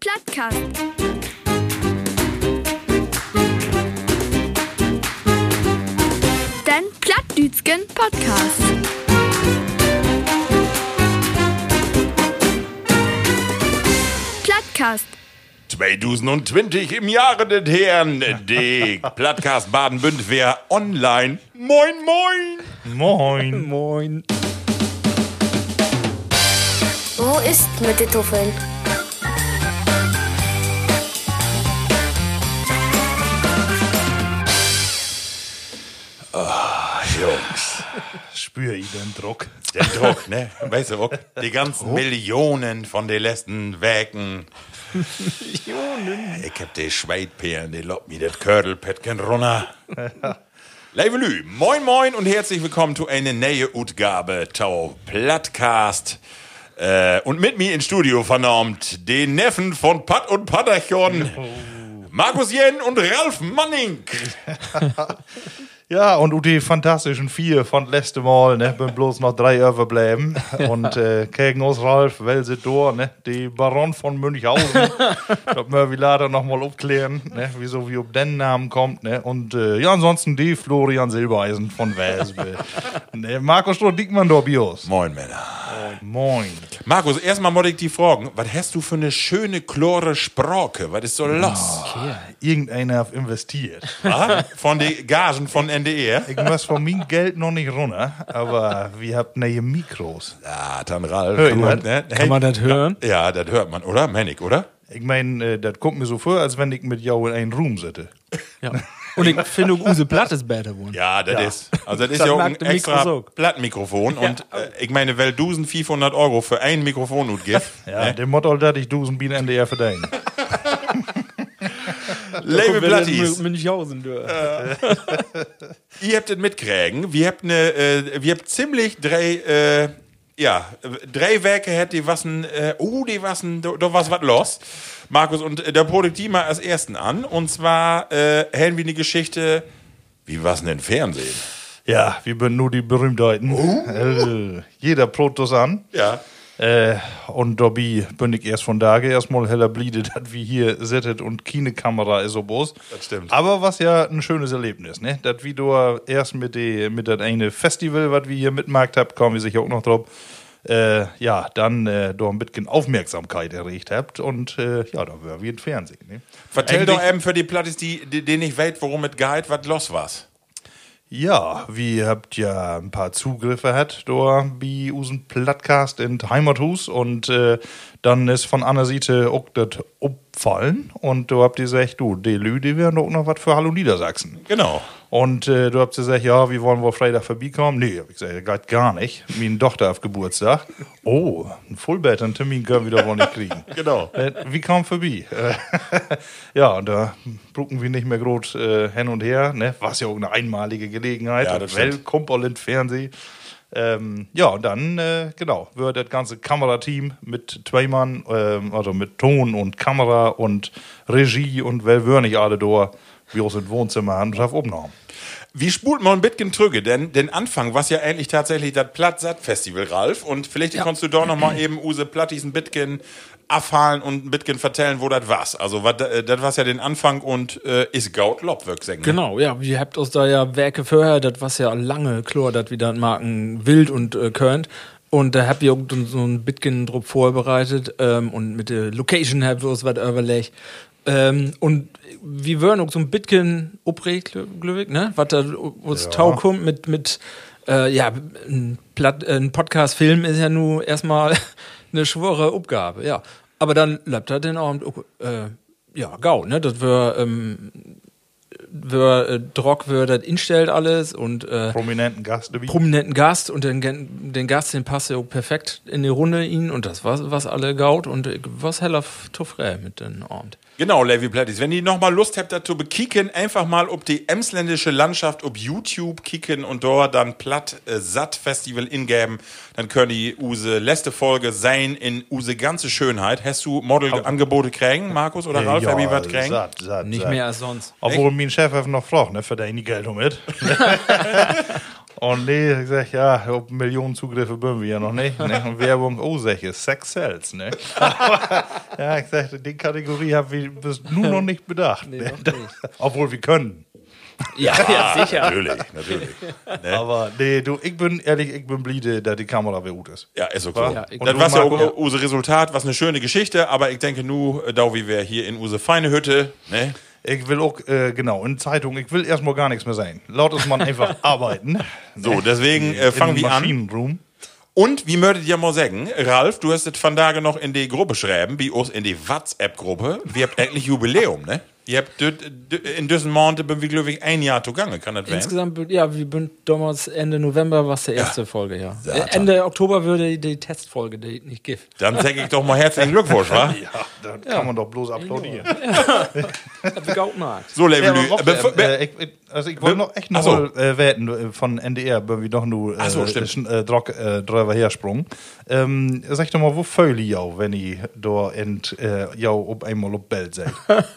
Plattcast. Den Plattdütschen Podcast. Plattcast. 2020 im Jahre des Herrn, die Plattcast Baden-Bünd wäre online. Moin, moin! Moin. Moin. Wo ist mit den Tuffeln? Jungs, Spür ich den Druck. der Druck, ne? Weißt du, auch die ganzen Millionen von den letzten Wägen. Millionen? Ich hab die Schweitperlen, die lobt mir das Kördelpäckchen runter. Leivelü, moin moin und herzlich willkommen zu einer neue Utgabe Tau Plattcast. Äh, und mit mir im Studio vernommt den Neffen von Pat und Patterchon, Markus Jen und Ralf Manning. Ja, und die fantastischen vier von letzte Mal, ne, bin bloß noch drei überbleiben. Und äh, gegen uns Ralf Welsedor, ne, die Baron von Münchhausen. das müssen wir leider noch mal aufklären, ne, wieso wie ob den Namen kommt, ne. Und äh, ja, ansonsten die Florian Silbereisen von Wesel. ne, Markus Stroh-Dickmann, Bios. Moin Männer. Moin. Markus, erstmal muss ich dich fragen, was hast du für eine schöne, klare Sprache? Was ist so los? Irgendeiner hat investiert. Ah, Von den Gagen von NDR? Ich muss von meinem Geld noch nicht runter, aber wir habt neue Mikros. Ja, dann Ralf. Hör das? ne? Kann man das hören? Ja, das hört man, oder? Männich, oder? Ich meine, äh, das kommt mir so vor, als wenn ich mit jou in einem Room sitze. Ja. Und ich finde, Use Blatt ist besser geworden. Ja, das Ja. ist. Also, das ist ja auch ein extra Mikro so. Plattmikrofon. Und äh, ich meine, weil du 500 Euro für ein Mikrofon gibt, Ja, ne? dem Motto, dass ich Dusen Bienen NDR verdienen. Liebe Plattis, Münchhausen, du. ihr habt es mitkriegen. Wir habt ne, äh, wir habt ziemlich drei, äh, ja, drei Werke hätt die wassen, äh, oh, die wassen, da da was was los. Markus, und äh, da produkt die mal als ersten an. Und zwar, äh, haben wir eine Geschichte, wie was denn Fernsehen? Ja, wir sind nur die Berühmtheiten. Äh, jeder Protus an. Ja. Äh, und dabei bin ich erst von da erstmal heller bliede, dass wir hier sitzen und keine Kamera ist so groß. Das stimmt. Aber was ja ein schönes Erlebnis, ne? Dass wir da erst mit de, mit das eine Festival, was wir hier mitmarkt habt, kommen wir sicher auch noch drauf. Äh, ja, dann äh, da ein bisschen Aufmerksamkeit erregt habt und äh, ja, da wäre wie im Fernsehen. Ne? Vertell Eigentlich- doch eben für die Plattis, die, die, die nicht weiß, worum es geht, was los war. Ja, wir habt ja ein paar Zugriffe hat da bei unseren Plattcast in Heimathus und äh, dann ist von einer Seite auch das abfallen und du habt ihr gesagt, du, die Lü, die wären doch noch was für Hallo Niedersachsen. Genau. Und äh, du habt gesagt, ja, wie wollen wir Freitag vorbeikommen? Nee, hab ich gesagt, geht gar nicht. Meine Tochter auf Geburtstag. Oh, ein Fullbett, einen Termin können wir doch wohl nicht kriegen. Genau. Äh, Wie kam vorbei? Äh, ja, und da brucken wir nicht mehr groß äh, hin und her. Ne? War ja auch eine einmalige Gelegenheit. Ja, das stimmt. Weltkumpel in Fernsehen. Ähm, ja, und dann, äh, genau, wird das ganze Kamerateam mit zwei Mann, ähm, also mit Ton und Kamera und Regie und wer wir nicht alle da, wie aus dem Wohnzimmer haben, drauf aufgenommen. Wie spult man ein bisschen trüge? Denn den Anfang war ja eigentlich tatsächlich das Platt-Satt-Festival, Ralf. Und vielleicht kannst du doch noch mal eben Use Plattis ein bisschen abfallen und ein bisschen vertellen, wo das war. Also, äh, das war ja den Anfang und äh, ist Gaut Lobwirk sagen. Genau, ja, wir habt uns da ja Werke vorher, das was ja lange klar, dass wir dann Marken wild und äh, könnt. Und da habt ihr so ein bisschen drauf vorbereitet ähm, und mit der Location habt wir uns was überlegt. Ähm, und wir würden auch so ein glaube ich, ne? Was da uns Ja. Tau kommt mit, mit äh, ja, ein, Platt- äh, ein Podcast-Film ist ja nur erstmal eine schwere Aufgabe, ja. Aber dann bleibt da den Abend, auch, äh, ja, gau, ne? Das wir ähm, wir äh, Drock wird das instellt alles und äh, Prominenten Gast. dabei. prominenten Gast und den, den Gast, den passt ja auch perfekt in die Runde ihn und das was was alle gaut und ich was heller Toffrä mit den Abend. Genau, Levi Plattis. Wenn ihr noch mal Lust habt, dazu bekicken, einfach mal ob die emsländische Landschaft ob YouTube kicken und dort dann Platt äh, Satt Festival ingeben, dann können die use letzte Folge sein in use ganze Schönheit. Hast du Modelangebote kriegen, Markus oder Ralf? Hab ich was kriegen? satt, satt, Nicht satt. mehr als sonst. Obwohl mein Chef einfach noch fragt, ne, verdienen die Geld damit. Und nee, ich sag, ja, ob Millionen Zugriffe bin wir ja noch nicht. Ne? Und Werbung, oh, sag ich, Sex sells, ne? Aber, ja, ich sag, die Kategorie haben wir bis nun noch nicht bedacht. Nee, ne? nicht. Obwohl wir können. Ja, ja sicher. Natürlich, natürlich. Aber nee, du, ich bin ehrlich, ich bin bliede, dass die Kamera wieder gut ist. Ja, ist okay. Ja, ich- das Und war ja auch unser Resultat, was eine schöne Geschichte, aber ich denke nu, äh, da wie wir hier in use feine Hütte, ne? Ich will auch, äh, genau, in Zeitung, ich will erstmal gar nichts mehr sein. Laut ist man einfach arbeiten. So, deswegen äh, fangen wir an. Und wie möchtet ihr mal sagen, Ralf, du hast es von Tage noch in die Gruppe schreiben, wie uns in die WhatsApp-Gruppe. Wir habt endlich Jubiläum, ne? Ihr habt düt- dü- in diesem Monat bin wir, glaube ich, ein Jahr zugange, kann das werden? Insgesamt, ja, wir sind damals Ende November, was die erste Folge, ja. Äh, Ende Oktober würde die Testfolge die nicht gift. Dann sag ich doch mal herzlichen Glückwunsch, wa? Ja, da kann man doch bloß applaudieren. Auch mag. So, Level, Ja, äh, ich, also ich wollte noch echt noch so. äh, wetten äh, von NDR, wenn wir doch nur äh, so, äh, Drock, äh, drüber hersprung. Ähm, sag doch mal, wo föl ich jau, wenn ich da ent, äh, jau ob einmal ob Bild seid?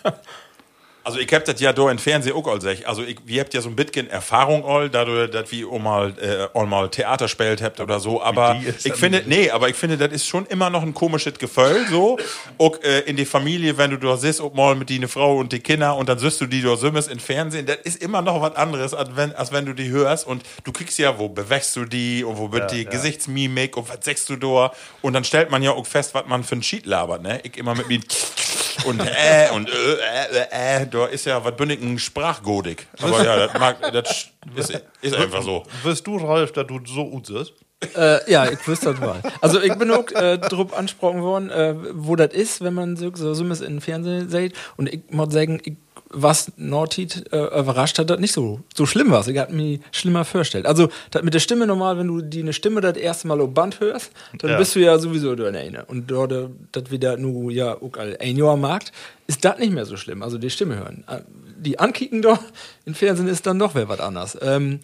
Also ich hab das ja da im Fernsehen auch all sech. Also ich, wir habt ja so ein bisschen Erfahrung all, dadurch, dass wir auch mal, äh, auch mal Theater spielt habt oder so. Aber ich finde, nee, aber ich finde, das ist schon immer noch ein komisches Gefühl, so. Auch äh, in die Familie, wenn du da sitzt, auch mal mit die Frau und die Kinder und dann siehst du die da sümmest im Fernsehen, das ist immer noch was anderes, als wenn, als wenn du die hörst und du kriegst ja, wo bewächst du die und wo wird die Gesichtsmimik und was sagst du da und dann stellt man ja auch fest, was man für ein Cheat labert, ne? Ich immer mit mir und äh und äh, äh, äh, da ist ja was bündigen Sprachgodik. Aber ja, das mag, das ist, ist einfach so. Wirst du, Ralf, dass du so gut bist? Äh, ja, ich wüsste das mal. Also ich bin auch äh, drauf angesprochen worden, äh, wo das ist, wenn man so so so in den Fernsehen sieht. Und ich muss sagen, ich, was Nordtit äh, überrascht hat, das nicht so, so schlimm war. Ich hatte mir schlimmer vorgestellt. Also das mit der Stimme normal, wenn du die eine Stimme das erste Mal auf Band hörst, dann Ja. bist du ja sowieso da eine. Und dort, äh, das wieder nur ja auch ein Jahr Markt, ist das nicht mehr so schlimm. Also die Stimme hören. Äh, Die ankicken doch, im Fernsehen ist dann doch wer was anders. Ähm,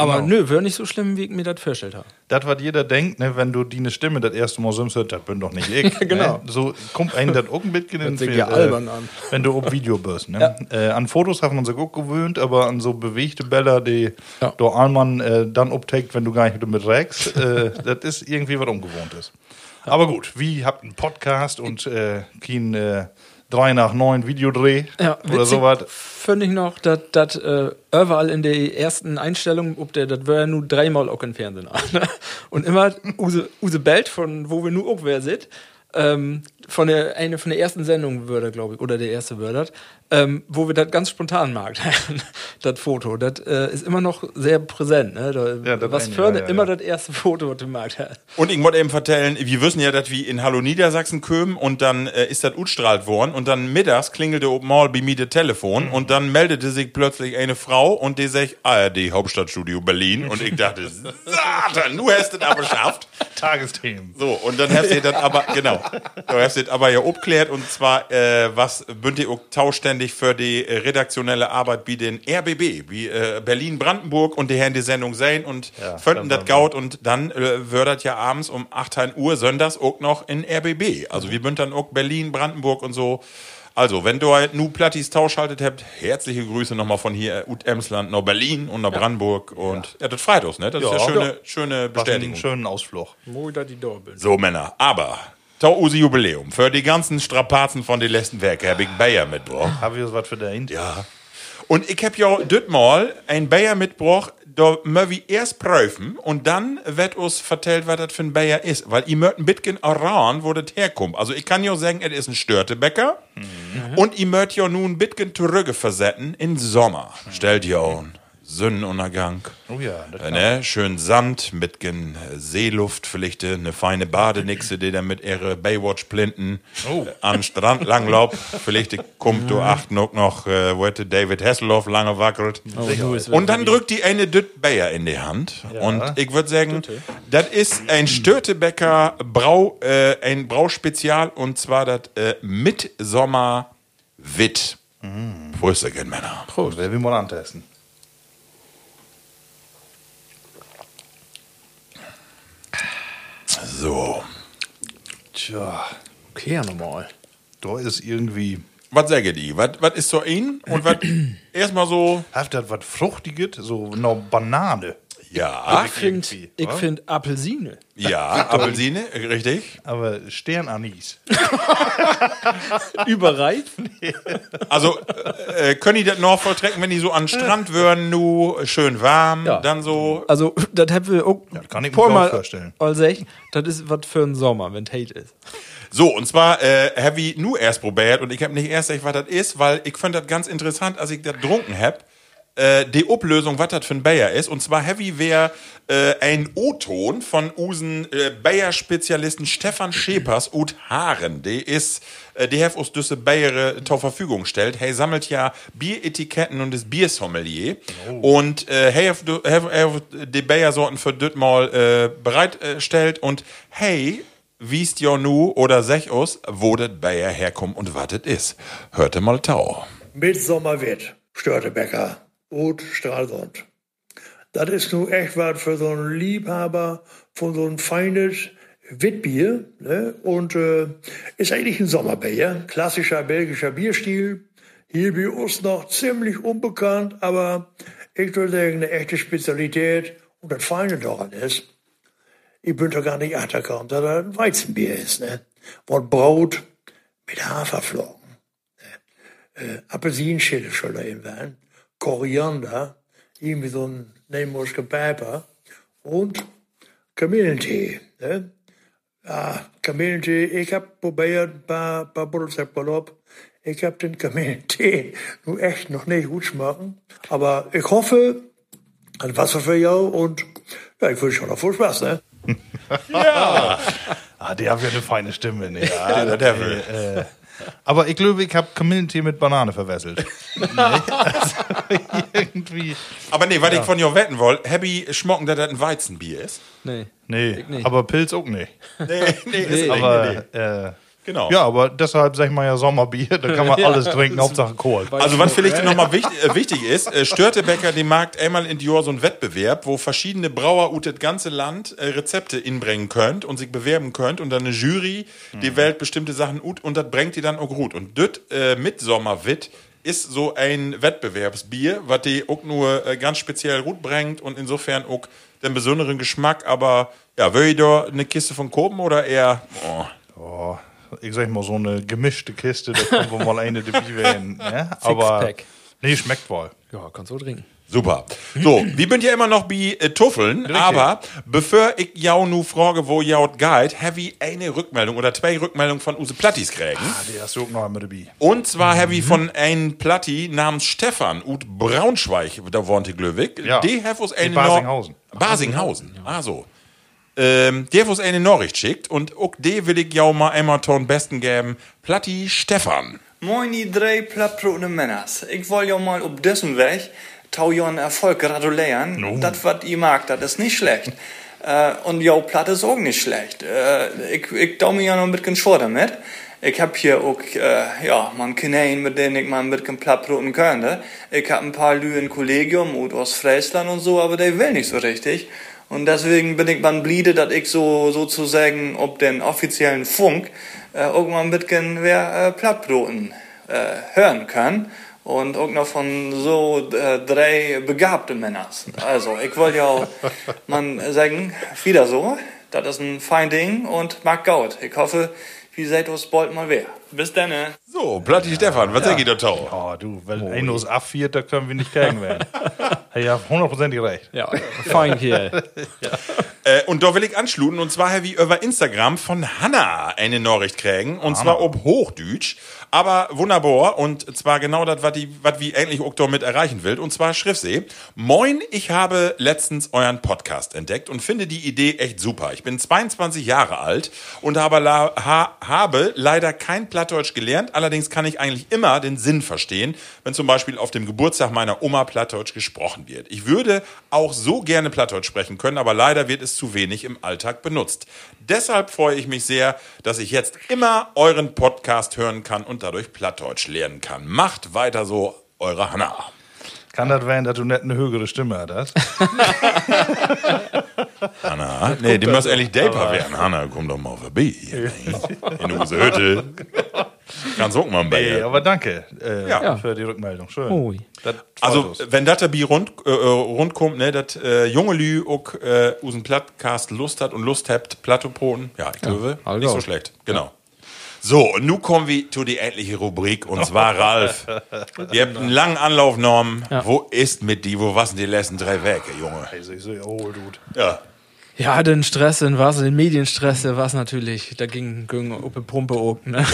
aber Genau. nö, wäre nicht so schlimm, wie ich mir das vorgestellt habe. Das, was jeder denkt, ne, wenn du die eine Stimme das erste Mal simmst, das bin doch nicht ich. Genau. Ne? So kommt einem das auch ein bisschen in den ja Fe- albern an. Wenn du auf Video bist. Ne? Äh, an Fotos haben wir uns auch gewöhnt, aber an so bewegte Bälle, die Ja. der Allmann äh, dann obträgt, wenn du gar nicht damit rägst, äh, das ist irgendwie was Ungewohntes. Aber gut, wie habt einen Podcast und äh, kein äh, 3 nach 9 Videodreh Ja, oder sowas. Finde ich noch, dass das äh, überall in der ersten Einstellung, ob der, das war ja nur dreimal auch im Fernsehen an. Und immer Use, Use Belt, von wo wir nur auch wer sind, ähm, von der eine von der ersten Sendung würde, glaube ich, oder der erste würde, ähm, wo wir das ganz spontan mag, das Foto. Das äh, ist immer noch sehr präsent. Ne? Da, Ja, das was für ja, ja, immer ja. das erste Foto, was du magst. Und ich wollte eben vertellen, wir wissen ja, dass wir in Hallo Niedersachsen kommen und dann äh, ist das utstrahlt worden und dann mittags klingelte oben mal bei mir das Telefon Mhm. und dann meldete sich plötzlich eine Frau und die sagt, ARD Hauptstadtstudio Berlin und ich dachte, Satan, du hast es aber geschafft. Tagesthemen. So, und dann hast du das aber, genau, du hast das aber ja abklärt und zwar, äh, was bünd ihr auch tauständig für die äh, redaktionelle Arbeit wie den RBB, wie äh, Berlin-Brandenburg und die haben die Sendung sein und Ja, fanden das gaut und dann äh, das ja abends um 18 Uhr sonntags auch noch in RBB. Also wir bünd dann auch Berlin, Brandenburg und so. Also, wenn du halt nu Plattis Tauschhaltet habt, herzliche Grüße nochmal von hier, Ut Emsland, nach Berlin und nach Brandenburg und ja, das freut uns, ne? Das Ja. ist ja schöne, Ja. schöne Was einen Bestätigung. schönen Ausflug. Wo da die bin. So, Männer, aber Usi Jubiläum. Für die ganzen Strapazen von den letzten Werke habe ich Bayer mitgebracht. Haben wir was für den? Ja. Und ich hab ja dit mal ein Bayer mitgebracht, da müssen wir erst prüfen und dann wird uns vertellt, was das für ein Bayer ist. Weil ihr mögt ein bisschen erraten, wo das herkommt. Also ich kann ja sagen, es ist ein Störtebäcker und ihr mögt ja nun ein bisschen zurückversetzen in Sommer. Stellt ihr an. Sonnenuntergang. Oh ja, das Äh, ne? Schön Sand mit gen Seeluft, vielleicht eine feine Badenixe, die dann mit ihre Baywatch-Plinten Oh. äh, am Strand langlaubt. vielleicht kommt du acht noch, noch äh, wo hätte David Hasselhoff lange wackelt. Und dann drückt die eine Düt Bayer in die Hand. Und ich würde sagen, das ist ein Störtebecker Brau, äh, ein Brauspezial und zwar das äh, Mitsommer Witt. Prost, ihr Männer. Prost. Wer will mal antesten? So. Tja, Okay, nochmal. da ist irgendwie. Was sagen die? Was was ist so in? Und was erstmal so. Hat das was Fruchtiges? So noch Banane. Ja, Ich finde find Apfelsine. ja, Apfelsine, richtig. Aber Sternanis. Überreif. Also, äh, können die das noch volltrecken, wenn die so an den Strand würden, nu schön warm, Ja. dann so. Also, das haben wir auch das kann ich mir mal vorstellen. sech, das ist was für einen Sommer, wenn Hate ist. So, und zwar äh, habe ich nur erst probiert und ich habe nicht erst gesagt, was das ist, weil ich fand das ganz interessant, als ich das getrunken hab. Äh, die Ablösung, was das für ein Bayer ist. Und zwar Heavy wäre äh, ein O-Ton von usen äh, Bayer-Spezialisten Stefan Schepers ut Haaren. Die ist, äh, die have uns diese Bayer zur Verfügung stellt. Hey sammelt ja Bieretiketten und ist Biersommelier. Und äh, hey, have, du- have, have die Bayer-Sorten für das mal äh, bereitstellt. Und hey, wiest jo nu oder sech us, wo das Bayer herkommt und was das ist. Hörte mal Tau. Mitsommerwitt, Störtebecker, Ut Stralsund. Das ist nun echt was für so einen Liebhaber von so ein feines Witbier. Ne? Und äh, ist eigentlich ein Sommerbier, klassischer belgischer Bierstil. Hier bei uns noch ziemlich unbekannt, aber ich würde sagen, eine echte Spezialität. Und das Feine daran ist, ich bin doch gar nicht achtergekommen, dass das ein Weizenbier ist. Ne? Wort Brot mit Haferflocken äh, Apfelsinenschäle soll da eben sein, Koriander, irgendwie so ein Nebenmuschke Pfeffer und Kamillentee. Ne? Ja, Kamillentee, ich hab probiert, ein paar, paar Bottlezapperlop. Ich hab den Kamillentee nun echt noch nicht gut schmecken. Aber ich hoffe, ein Wasser für jou und ja, ich wünsche schon noch viel Spaß, ne? Ah, der hat ja eine feine Stimme. Ne? Ja, der Devil. Äh, aber ich glaube, ich habe Kamillentee mit Banane verwechselt. nee, also, irgendwie. Aber nee, was ich von dir wetten wollte, Happy schmocken, dass das ein Weizenbier ist. Nee. Nee, nicht. aber Pilz auch nicht. Nee, nee, ist Aber, nicht, nee. äh, Genau. ja, aber deshalb sag ich mal ja Sommerbier, da kann man alles trinken, Hauptsache Kohl. Also was vielleicht nochmal wichtig, äh, wichtig ist, äh, Störtebecker, die mag einmal in Dior so einen Wettbewerb, wo verschiedene Brauer ut das ganze Land äh, Rezepte inbringen könnt und sich bewerben könnt und dann eine Jury, die wählt bestimmte Sachen ut und das bringt die dann auch gut. Und das äh, Mitsommerwitt ist so ein Wettbewerbsbier, was die auch nur äh, ganz speziell gut bringt und insofern auch den besonderen Geschmack, aber ja, will ich da eine Kiste von Kopen oder eher, oh, Oh, ich sag mal, so eine gemischte Kiste, da kommen wir mal eine dabei werden. Ne? Aber nee, schmeckt wohl. Ja, kannst du trinken. Super. So, wir sind ja immer noch bei äh, Tuffeln, aber bevor ich jau nu frage, wo jaut geht, habe ich eine Rückmeldung oder zwei Rückmeldungen von Use Plattis kriegen. Ah, die hast du auch noch einmal dabei. Und zwar habe ich von einem Platti namens Stefan ut Braunschweig, da wohnte Glöwig. Ja. Die have uns eine Basinghausen. Basinghausen. Ah, so. Ähm, der uns eine Nachricht schickt und auch die will ich jau mal einmal ton besten geben. Platti Stefan. Moin, die drei plattbrotene Männers. Ich will ja mal auf diesem Weg tau einen Erfolg gratulieren. Das, was ihr mag, das ist nicht schlecht. äh, und jo, platt ist auch nicht schlecht. Äh, ich, ich mir ja noch ein bisschen schwer damit. Ich hab hier auch, äh, ja, man Kanälen, mit denen ich mal ein bisschen plattbroten könnte. Ich hab ein paar Lü im Kollegium und aus Friesland und so, aber der will nicht so richtig. Und deswegen bin ich man bliede, dass ich so sozusagen ob den offiziellen Funk äh, ein bisschen wer äh, Plattbroten äh, hören kann. Und auch noch von so äh, drei begabte Männers. Also, ich wollte ja auch man sagen, wieder so, das ist ein fein Ding und mag Gaut. Ich hoffe, wie seid ihr bald mal wer. Bis dann. ne? So, Platti Stefan, was sag ich da tau? Oh, du, weil oh, einer ist abviert, da können wir nicht gegen werden. ja, hundertprozentig recht. Ja, fein hier. Äh, und da will ich anschluten, und zwar habe ich über Instagram von Hanna eine Nachricht kriegen, und zwar ob Hochdeutsch, aber wunderbar, und zwar genau das, was die, was wie endlich auch damit erreichen will, und zwar Schriftsee. Moin, ich habe letztens euren Podcast entdeckt und finde die Idee echt super. Ich bin 22 Jahre alt und habe, la, ha, habe leider kein Plattdeutsch gelernt, allerdings kann ich eigentlich immer den Sinn verstehen, wenn zum Beispiel auf dem Geburtstag meiner Oma Plattdeutsch gesprochen wird. Ich würde auch so gerne Plattdeutsch sprechen können, aber leider wird es zu wenig im Alltag benutzt. Deshalb freue ich mich sehr, dass ich jetzt immer euren Podcast hören kann und dadurch Plattdeutsch lernen kann. Macht weiter so, eure Hanna. Kann das werden, dass du nicht eine höhere Stimme hast? Hanna, nee, die muss ehrlich Daper werden. Hanna, komm doch mal vorbei. hier, In unsere Hütte. Kannst auch mal bei Nee, aber danke äh, Ja. für die Rückmeldung. Schön. Freut Also, uns. wenn das dabei rund, äh, rund kommt, ne, dass äh, junge Lü auch äh, usen Plattcast Lust hat und Lust habt, Plattopoten, ja, ich glaube, also. nicht so schlecht. Genau. So, und nun kommen wir zu die endliche Rubrik, und zwar Ralf. Ihr habt einen langen Anlauf genommen. Wo ist mit die, wo sind die letzten drei Werke, Junge? Also, ich so, oh, Dude. Ja. Ja, den Stress, den was, den Medienstress, der was natürlich, da ging, ging die Pumpe auch, ne?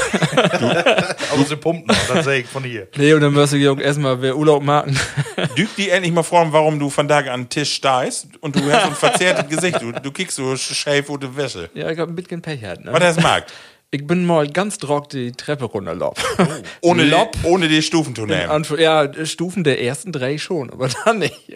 Aber sie pumpen das sehe ich von hier. Nee, und dann wirst du auch erstmal wer Urlaub machen. Düg die endlich mal vor, warum du von da an den Tisch stehst und du hast so ein verzerrtes Gesicht. Du, du kriegst so schäf die Wäsche. ja, ich hab ein bisschen Pech gehabt, ne? Was das mag. Ich bin mal ganz trock die Treppe runterlaufen. Ohne, Lob. die, ohne die Stufen zu nehmen. Ja, Stufen der ersten drei schon, aber dann nicht.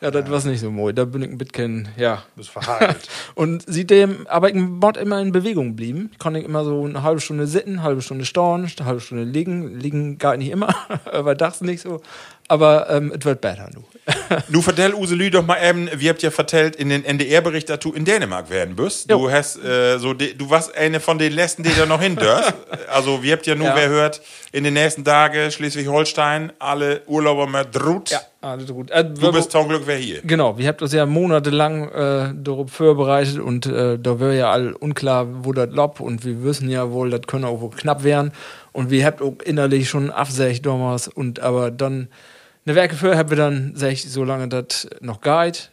Ja, das war's nicht so mooi. Da bin ich ein bisschen, ja. Bist verhagelt. Und seitdem, aber ich bin immer in Bewegung blieben. Ich konnte immer so eine halbe Stunde sitzen, eine halbe Stunde stauen, eine halbe Stunde liegen. Liegen gar nicht immer, aber das nicht so. Aber ähm, es wird besser, nu. Du vertell Use Lü doch mal eben, wie habt ihr vertellt in den NDR-Bericht, dass du in Dänemark werden bist. Du Jo. hast äh, so, de, du warst eine von den letzten, die da noch hin dürft. Also, wir habt ja nur, Ja. wer hört, in den nächsten Tagen Schleswig-Holstein, alle Urlauber mit Drut. Alles gut. Äh, Du bist zum Glück wer hier. Genau, wir habt das ja monatelang äh, darauf vorbereitet und äh, da wäre ja all unklar, wo das lob und wir wissen ja wohl, das können auch wohl knapp werden und wir habt auch innerlich schon absägt damals und aber dann eine Werke für haben wir dann sag ich, solange das noch geht,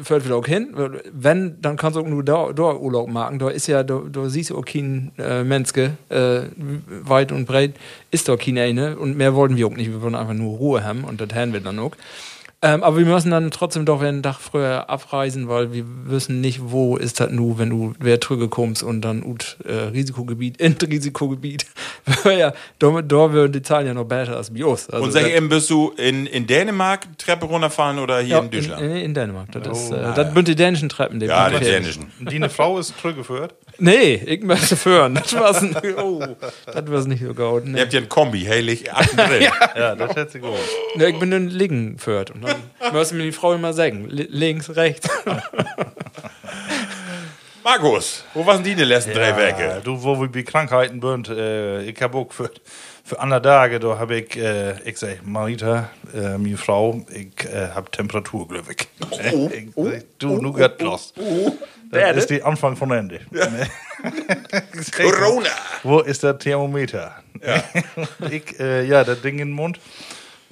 fällt wieder auch hin. Wenn, dann kannst du auch nur da, da Urlaub machen. Da ist ja, da, da siehst du auch kein äh, Menske, äh, weit und breit ist da kein eine und mehr wollten wir auch nicht. Wir wollen einfach nur Ruhe haben und das haben wir dann auch. Ähm, aber wir müssen dann trotzdem doch einen Tag früher abreisen, weil wir wissen nicht, wo ist das nu, wenn du wer trüge kommst und dann ut äh, Risikogebiet, in Risikogebiet. ja, da, da würden die Zahlen ja noch besser als bei uns. Also Und sag eben, bist du in, in Dänemark Treppe runterfallen oder hier ja, in Deutschland? In, in Dänemark. Das, ist, äh, das sind die dänischen Treppen. Die ja, die dänischen. Die eine Frau ist zurückgeführt. Nee, ich möchte führen. Das war's, n- oh, das war's nicht so gut. Ihr Nee. habt ja ein Kombi, heilig, 8 drin. Ja, das hätte sie gut. Nee, ich bin dann liegen führt. Und dann müssen mir die Frau immer sagen. li- Links, rechts. Markus, wo waren die die letzten drei Ja, Werke? du, wo wir bei Krankheiten sind, äh, ich habe auch für, für andere Tage, da habe ich, äh, ich sag, Marita, äh, meine Frau, ich äh, habe Temperatur, glaube ich. ich sag, du, nu geht los. Das ist die Anfang von Ende. Sag, Corona. Wo ist der Thermometer? Ja, ich, äh, ja das Ding in den Mund.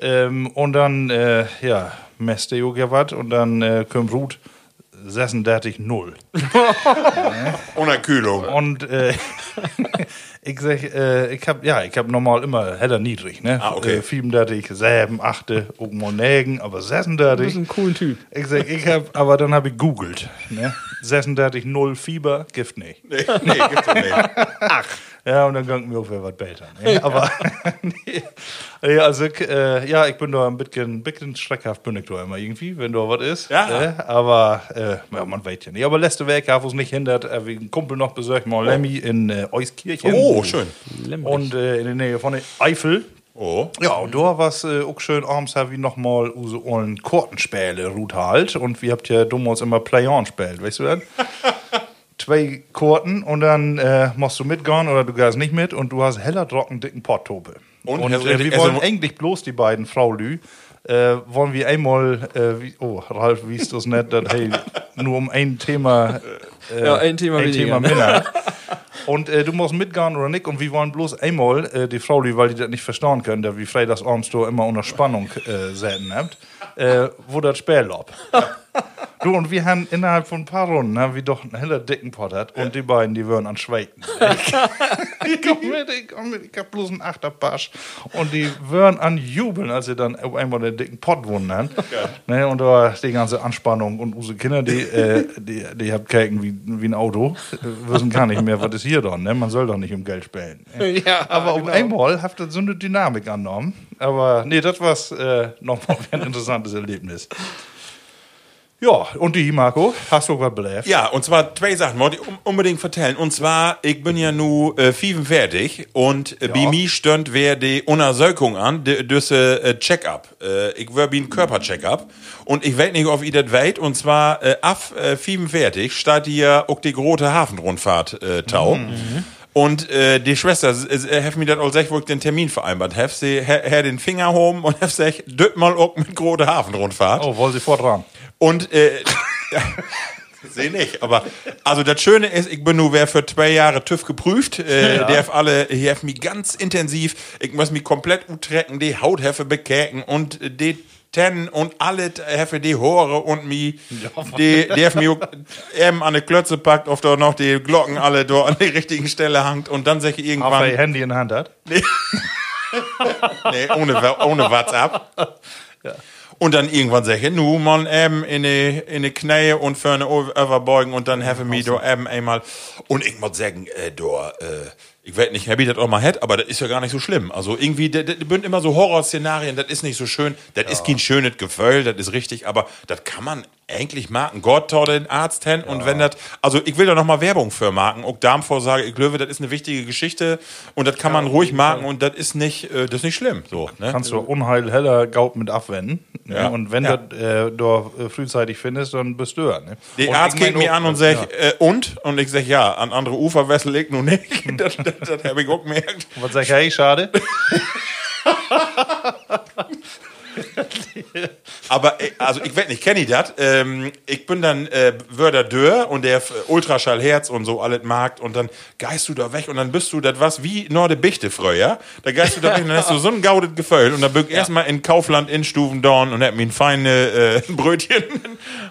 Ähm, und dann, äh, ja, messte ich ja was und dann äh, kommt Ruth 36,0. Ohne Kühlung. Und äh, ich sag, äh, ich hab, ja, ich hab normal immer heller niedrig, ne? Ah, okay. Äh, 37, 7, 8, auch mal Nägen, aber 36. Du bist ein cooler Typ. Ich sag, ich hab, aber dann hab ich googelt, ne? 36, 0 Fieber, Gift nicht. Nee, nee, gibt's doch nicht. Ja, und dann ging mir auch wieder was besser. Ne? Aber, nee. ja, also, ich, äh, ja, ich bin da ein bisschen, bisschen schreckhaft, bin ich da immer irgendwie, wenn da was ist. Ja. Äh, aber, äh, ja, man weiß ja nicht. Aber letzte Woche, wo es nicht hindert, äh, wie ein Kumpel noch besucht, mal Lemmy in äh, Euskirchen. Oh, schön. Und äh, in der Nähe von der Eifel. Oh. Ja, und da war es äh, auch schön, abends haben wir nochmal unsere ollen Kortenspiele ruht halt. Und wir habt ja damals immer Play-On gespielt, weißt du das? Zwei Korten und dann äh, musst du mitgehen oder du gehst nicht mit und du hast heller trocken dicken Potttope. Und Und, also- äh, wir also- wollen eigentlich bloß die beiden, Frau Lü, äh, wollen wir einmal, äh, wie, oh, Ralf, wie ist das nicht, dass, hey, nur um ein Thema, äh, Ja, ein Thema ein weniger. Thema Männer. Und äh, du musst mitgehen oder nicht. Und wir wollen bloß einmal äh, die Frau, die, weil die das nicht verstehen können, da wie freitagsabends da immer unter Spannung äh, selten habt, äh, wo das Spiel läuft. Du, und wir haben innerhalb von ein paar Runden, haben wir doch einen heller dicken Pot hat und die beiden, die würden an Schweiten. ich komm mit, ich komm mit, ich hab bloß einen Achterpasch. Und die würden an jubeln, als sie dann auf einmal den dicken Pot gewonnen haben. Ne, und da war die ganze Anspannung und unsere Kinder, die, äh, die, die haben Käken wie, wie ein Auto, äh, wissen gar nicht mehr, was ist hier dann, ne? Man soll doch nicht um Geld spielen. Ja, Aber auf einmal hat das so eine Dynamik angenommen. Aber nee, das war äh, nochmal ein interessantes Erlebnis. Ja, und die, Marco, hast du was belebt? Ja, und zwar zwei Sachen, wollte ich unbedingt vertellen. Und zwar, ich bin ja nu äh, 45 und äh, bei mir stönt wer die Untersuchung an, düsse äh, Check-up. Äh, ich wär wie ein Körpercheck-up. Und ich weiß nicht, ob ihr das weißt, und zwar äh, ab äh, 45 steht hier auch die große Hafenrundfahrt äh, Tau. Und äh, die Schwester äh, hat mir das auch gesagt, wo ich den Termin vereinbart habe. Sie her, her den Finger home und hat gesagt, döt mal auch mit große Hafenrundfahrt. Oh, wollen Sie fort dran? Und äh, Sehe nicht, aber also das Schöne ist, ich bin nur wer für zwei Jahre TÜV geprüft. Äh, Der hat alle, hier mich ganz intensiv, ich muss mich komplett utrecken, die Hautheffe bekäken und äh, die Ten und alle Heffe die Hore und mi, die, mich auch eben an die Klötze packt, auf da noch die Glocken alle dort an die richtigen Stelle hangt und dann sag ich Auf irgendwann, ihr Handy in der Hand hat. nee, ohne, ohne WhatsApp. Und dann irgendwann sag ich, nu, man, eben in die, in die Knie und für eine Overbeugen und dann have me do eben einmal. Und ich muss sagen, äh, do, äh, ich weiß nicht, Happy das auch mal hat, aber das ist ja gar nicht so schlimm. Also irgendwie, das, sind immer so Horrorszenarien, das ist nicht so schön. Das ist kein schönes Gefühl, das ist richtig, aber das kann man eigentlich machen. Gott toll den Arzt hin und wenn das, also ich will da noch mal Werbung für machen. Auch Darmvorsage, ich glaube, das ist eine wichtige Geschichte und das kann man ruhig machen und das ist nicht, äh, das ist nicht schlimm. So, ne? Kannst du Unheil heller Gaut mit abwenden. Ne? Ja. Und wenn Ja. du äh, da äh, frühzeitig findest, dann bist du ja. Ne? Der Und Arzt ich geht mir an und ja. sagt, äh, und? Und ich sag, ja, an andere Uferwässel liegt nun nicht. das das, das habe ich auch gemerkt. Was sag ich, hey, schade? Aber, äh, also ich weiß nicht, kenne ich das? Ähm, ich bin dann äh, Wörder Dörr und der äh, Ultraschallherz und so alles mag und dann geist du da weg und dann bist du das was wie Norde Bichte früher. Da geist du da weg und dann hast du so ein gaudet Gefühl und dann bück erstmal in Kaufland in Stufendorn und hab mir ein feine äh, Brötchen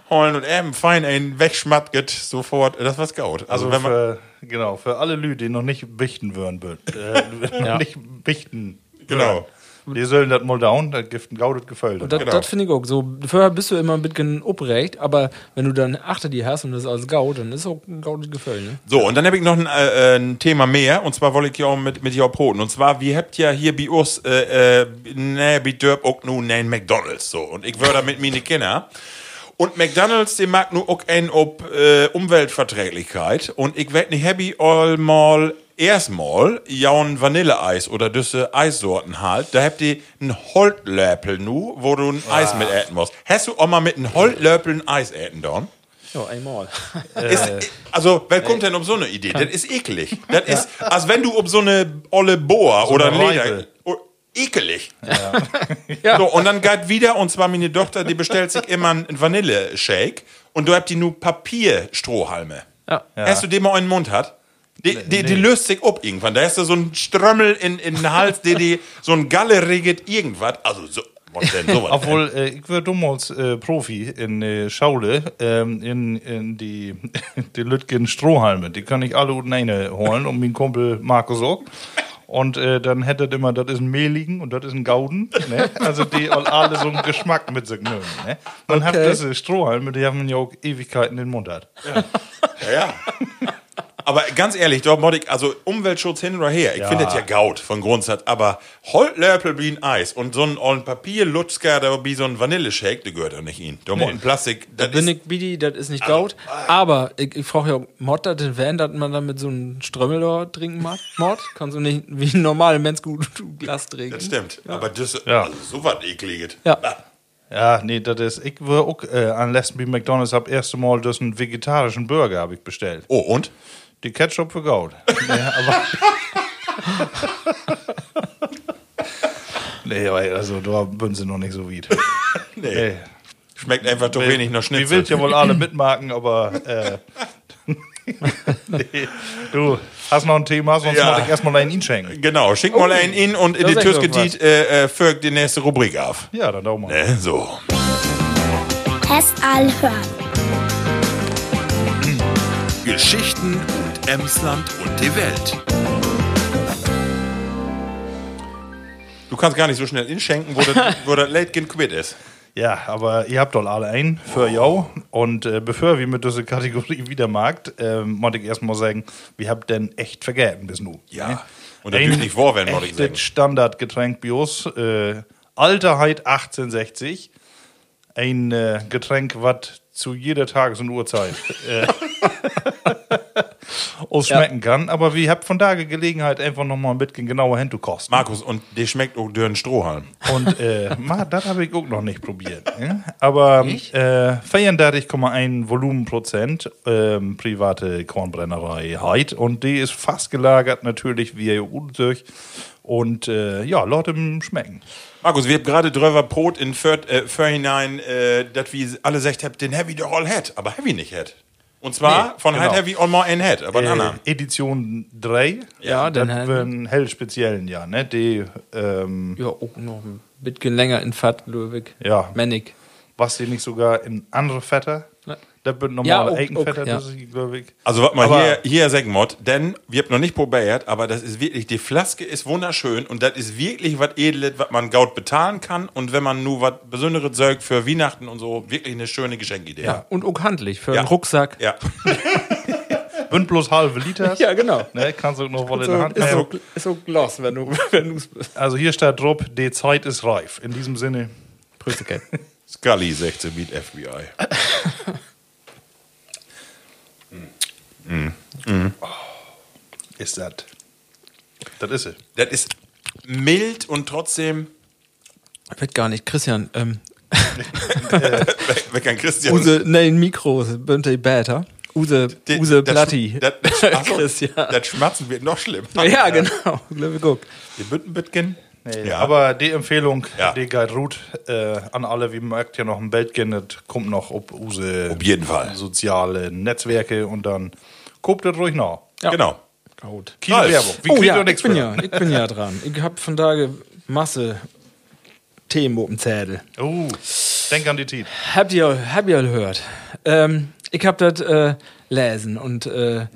holen und eben fein ein wegschmattet sofort. Das war's gaut. Also, Also wenn man, für, genau, für alle Leute, die noch nicht bichten würden, äh, noch nicht bichten. Genau. Die sollen das mal down, das gibt ein gaudet Gefühl. Das, Genau. das finde ich auch so. Vorher bist du immer ein bisschen uprecht, aber wenn du dann achter die hast und das als Gaut, dann ist auch ein gaudes Gefühl, ne? So, und dann habe ich noch ein, äh, ein Thema mehr, und zwar wollte ich ja auch mit, mit dir broten. Und zwar, wir habt ja hier bei uns, äh, äh, ne, bei Dörp auch nur einen McDonalds, so. Und ich würde mit meine Kinder. Und McDonalds, die mag nur auch ein ob äh, Umweltverträglichkeit. Und ich werd nicht happy all mal erstmal jaun Vanilleeis oder düsse Eissorten halt. Da habt ihr einen Holtlöpel nu, wo du ein Eis mit äten musst. Hast du auch mal mit einem Holtlöpel ein Eis äten, Don? Ja, einmal. Ist, also, wer kommt denn um so eine Idee? Das ist eklig. Das ist, als wenn du um so eine olle Boa oder eine ein Leder. Oh, ekelig. So, und dann geht wieder, und zwar meine Tochter, die bestellt sich immer einen Vanille-Shake und du habt die nur Papierstrohhalme. Ja. Hast du den mal in den Mund hat? Die, die, die löst sich ab irgendwann. Da hast du so einen Strömmel in, in den Hals, der die so ein galleriget irgendwas. Also so, was denn? Obwohl, äh, ich war damals äh, Profi in äh, Schaule, ähm, in, in die, die Lütgen Strohhalme. Die kann ich alle unten eine holen und mein Kumpel Markus auch. Und äh, dann hätte das immer, das ist ein Mehligen und das ist ein Gauden. Ne? Also die all- alle so einen Geschmack mit sich nehmen. Ne? Man hat Okay. diese Strohhalme, die haben ja auch Ewigkeiten in den Mund hat. Ja, ja. Aber ganz ehrlich, doch, Modik, also Umweltschutz hin oder her. Ich finde das ja Gaut von Grundsatz. Aber Holtlöpel wie ein Eis und so ein ollen Papier, Lutzker, da wie so ein Vanilleshake, der gehört doch nicht ihn. Da nee. Plastik, Da das bin ist, ich Bidi, das ist nicht Gaut. Aber ich, ich frage ja, Mod das den Van, dass man dann mit so einem Strömmel da trinken mag? Mod? Kannst du nicht wie ein normaler Mensch gut Glas trinken? das stimmt. Aber das, Ja. also so was ekliges. Ja. Ja, nee, das ist, ich war auch äh, an letzten bei McDonalds, hab erste Mal das einen vegetarischen Burger habe ich bestellt. Oh, und? Die Ketchup für Gaut. nee, aber. nee, aber also da sind sie noch nicht so weit. Nee. Nee. Schmeckt einfach doch wenig noch Die Schnitzel. will ja wohl alle mitmachen, aber. Äh, nee. Du hast noch ein Thema, sonst Ja. muss ich erstmal einen schenken. Genau, schick mal einen in und in die Tüsketiet äh, äh, folgt die nächste Rubrik auf. Ja, dann daumen wir. Äh, so. Test hören. Geschichten Emsland und die Welt. Du kannst gar nicht so schnell inschenken, wo das, wo das Late Quid ist. Ja, aber ihr habt doch alle ein für jou. Und äh, bevor wir mit dieser Kategorie wieder mag, äh, wollte ich erstmal sagen, wir habt denn echt vergessen bis nu. Ja. Und natürlich nicht vorwählen, wollte ich sagen. Standardgetränk bei uns. Äh, Alterheit 1860. Ein äh, Getränk, was zu jeder Tages- und Uhrzeit uns schmecken kann. Aber wir habt von daher Gelegenheit, einfach nochmal ein bisschen genauer hinzukosten. Markus, und der schmeckt auch dürren Strohhalm. Und äh, ma, das habe ich auch noch nicht probiert. Ja? Aber äh, 34,1 Volumenprozent ähm, private Kornbrennerei Heid. Und die ist fast gelagert natürlich wie ihr durch. Und äh, ja, Leute schmecken. Markus, wir haben gerade drüber Brot in För, äh, äh, dass wir alle gesagt haben, den Heavy doch all hat, aber Heavy nicht hat. Und zwar Nee, von genau. Halt Heavy all more in Head, aber einen Äh, anderen. Edition 3. Ja, das den haben- wird ein hell speziellen Jahr, ne? Die, ähm, Ja, auch noch ein bisschen länger in Fett, Löwig. Ja. Männig. was die nicht sogar in andere Fetter? Ja. Das wird Ja, normale auch- Eigenfetter, auch, ja. das ist, glaube ich. Also was mal Aber- hier, hier sagen denn wir haben noch nicht probiert, aber das ist wirklich, die Flaske ist wunderschön und das ist wirklich was Edles, was man gaut bezahlen kann und wenn man nur was Besonderes sagt für Weihnachten und so, wirklich eine schöne Geschenkidee. Ja. Und auch handlich für Ja. einen Rucksack. Ja. Bünd bloß halbe Liter. Ja, genau. Ne, kannst du noch wohl in So, der Hand ist, so, ist so Glas, wenn du wenn du's Also hier steht drauf, die Zeit ist reif. In diesem Sinne, Prüssigkeit. Scully 16 Beat FBI. ist das. Das ist es. Das ist mild und trotzdem Wird gar nicht. Christian, ähm, weg an Christian. Use, nein, Mikro, Bönte Bäter. Use, Die- Use das- Platti. Das, Christian. das Schmerzen wird noch schlimmer. Ja, genau. Glaube guck. Die Büttenbitgen. Nee, Aber die Empfehlung, Ja. die geht gut äh, an alle, wie merkt ja noch ein Beltgen, das kommt noch ob use Auf jeden Fall. soziale Netzwerke und dann guckt das ruhig nach. Ja. Genau. Gut. Keine Ralf. Werbung. Wir Oh ja, ich nichts bin ja, ich bin ja dran. Ich hab von Tage Masse Themen auf dem Zettel. Oh, denk an die Tiet. Habt ihr, habt ihr gehört? Ähm, ich hab das äh, lesen und äh,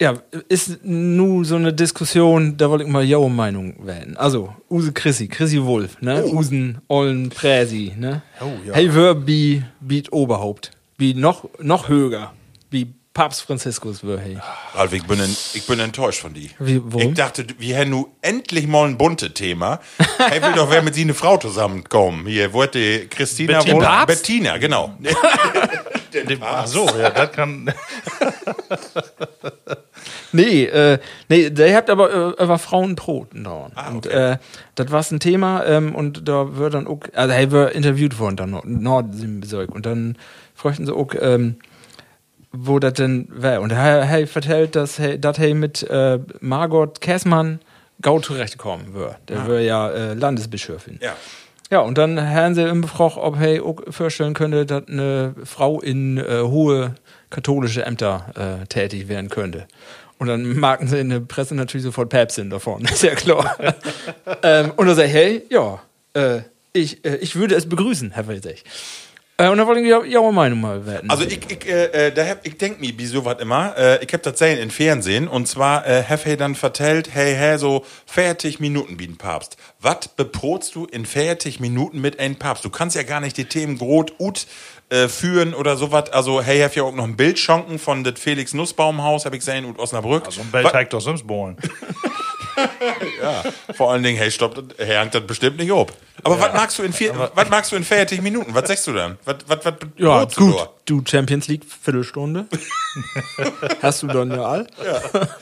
ja, ist nu so eine Diskussion, da wollte ich mal Jouer Meinung wählen. Also, Use Chrissy, Chrissy Wolf, ne? Usen Ollen Präsi, ne? Oh, ja. Hey, wär wie, wie Oberhaupt. Wie noch, noch höher. Wie Papst Franziskus hey. Ralf, ich bin, ich bin enttäuscht von dir. Wie? Ich dachte, wir hätten nu endlich mal ein bunte Thema. Er will doch wer mit sie eine Frau zusammenkommen. Hier wollte Christina Bettina. wohl- Papst? Bettina, genau. Ach so, ja, das kann. Nee, äh, nee, der habt aber äh, über Frauenproten dauern. Ah, Und okay. äh, das war ein Thema ähm, und da wird dann auch, also er wird interviewt worden dann noch, Nordsimbesorg und dann fragten sie auch, ähm, wo das denn wäre. Und er, er vertellt, dass er dass er mit äh, Margot Käßmann gau zurechtkommen wird. Der wird ja äh, Landesbischöfin. Ja. Ja, und dann haben sie ihm gefragt, ob er auch vorstellen könnte, dass eine Frau in äh, hohe katholische Ämter äh, tätig werden könnte. Und dann marken sie in der Presse natürlich sofort Päpstin davon, ist ja klar. ähm, und er sagt, hey, ja, äh, ich, äh, ich würde es begrüßen, Herr Welzig. Äh, und dann wollte ich ja Ihre Meinung mal werden. Also ich, ich, äh, äh, da hab, ich denk mir, wie sowas immer, äh, ich hab das gesehen in Fernsehen und zwar äh, hab hey dann vertellt, hey, hey, so 40 Minuten wie ein Papst. Was beprotst du in 40 Minuten mit einem Papst? Du kannst ja gar nicht die Themen grot ut äh, führen oder sowas. Also hey, hab ja auch noch ein Bild schonken von das Felix Nussbaumhaus, hab ich gesehen, und Osnabrück. So ein Beltag doch sonst bohlen. Vor allen Dingen, hey, stopp, das- hey, hängt das bestimmt nicht ob. Aber was magst du in vier, was magst du in 40 Minuten? Was sagst du dann? Was, was, was ja, du gut. da? Du Champions League Viertelstunde. Hast du dann ja all. Ja.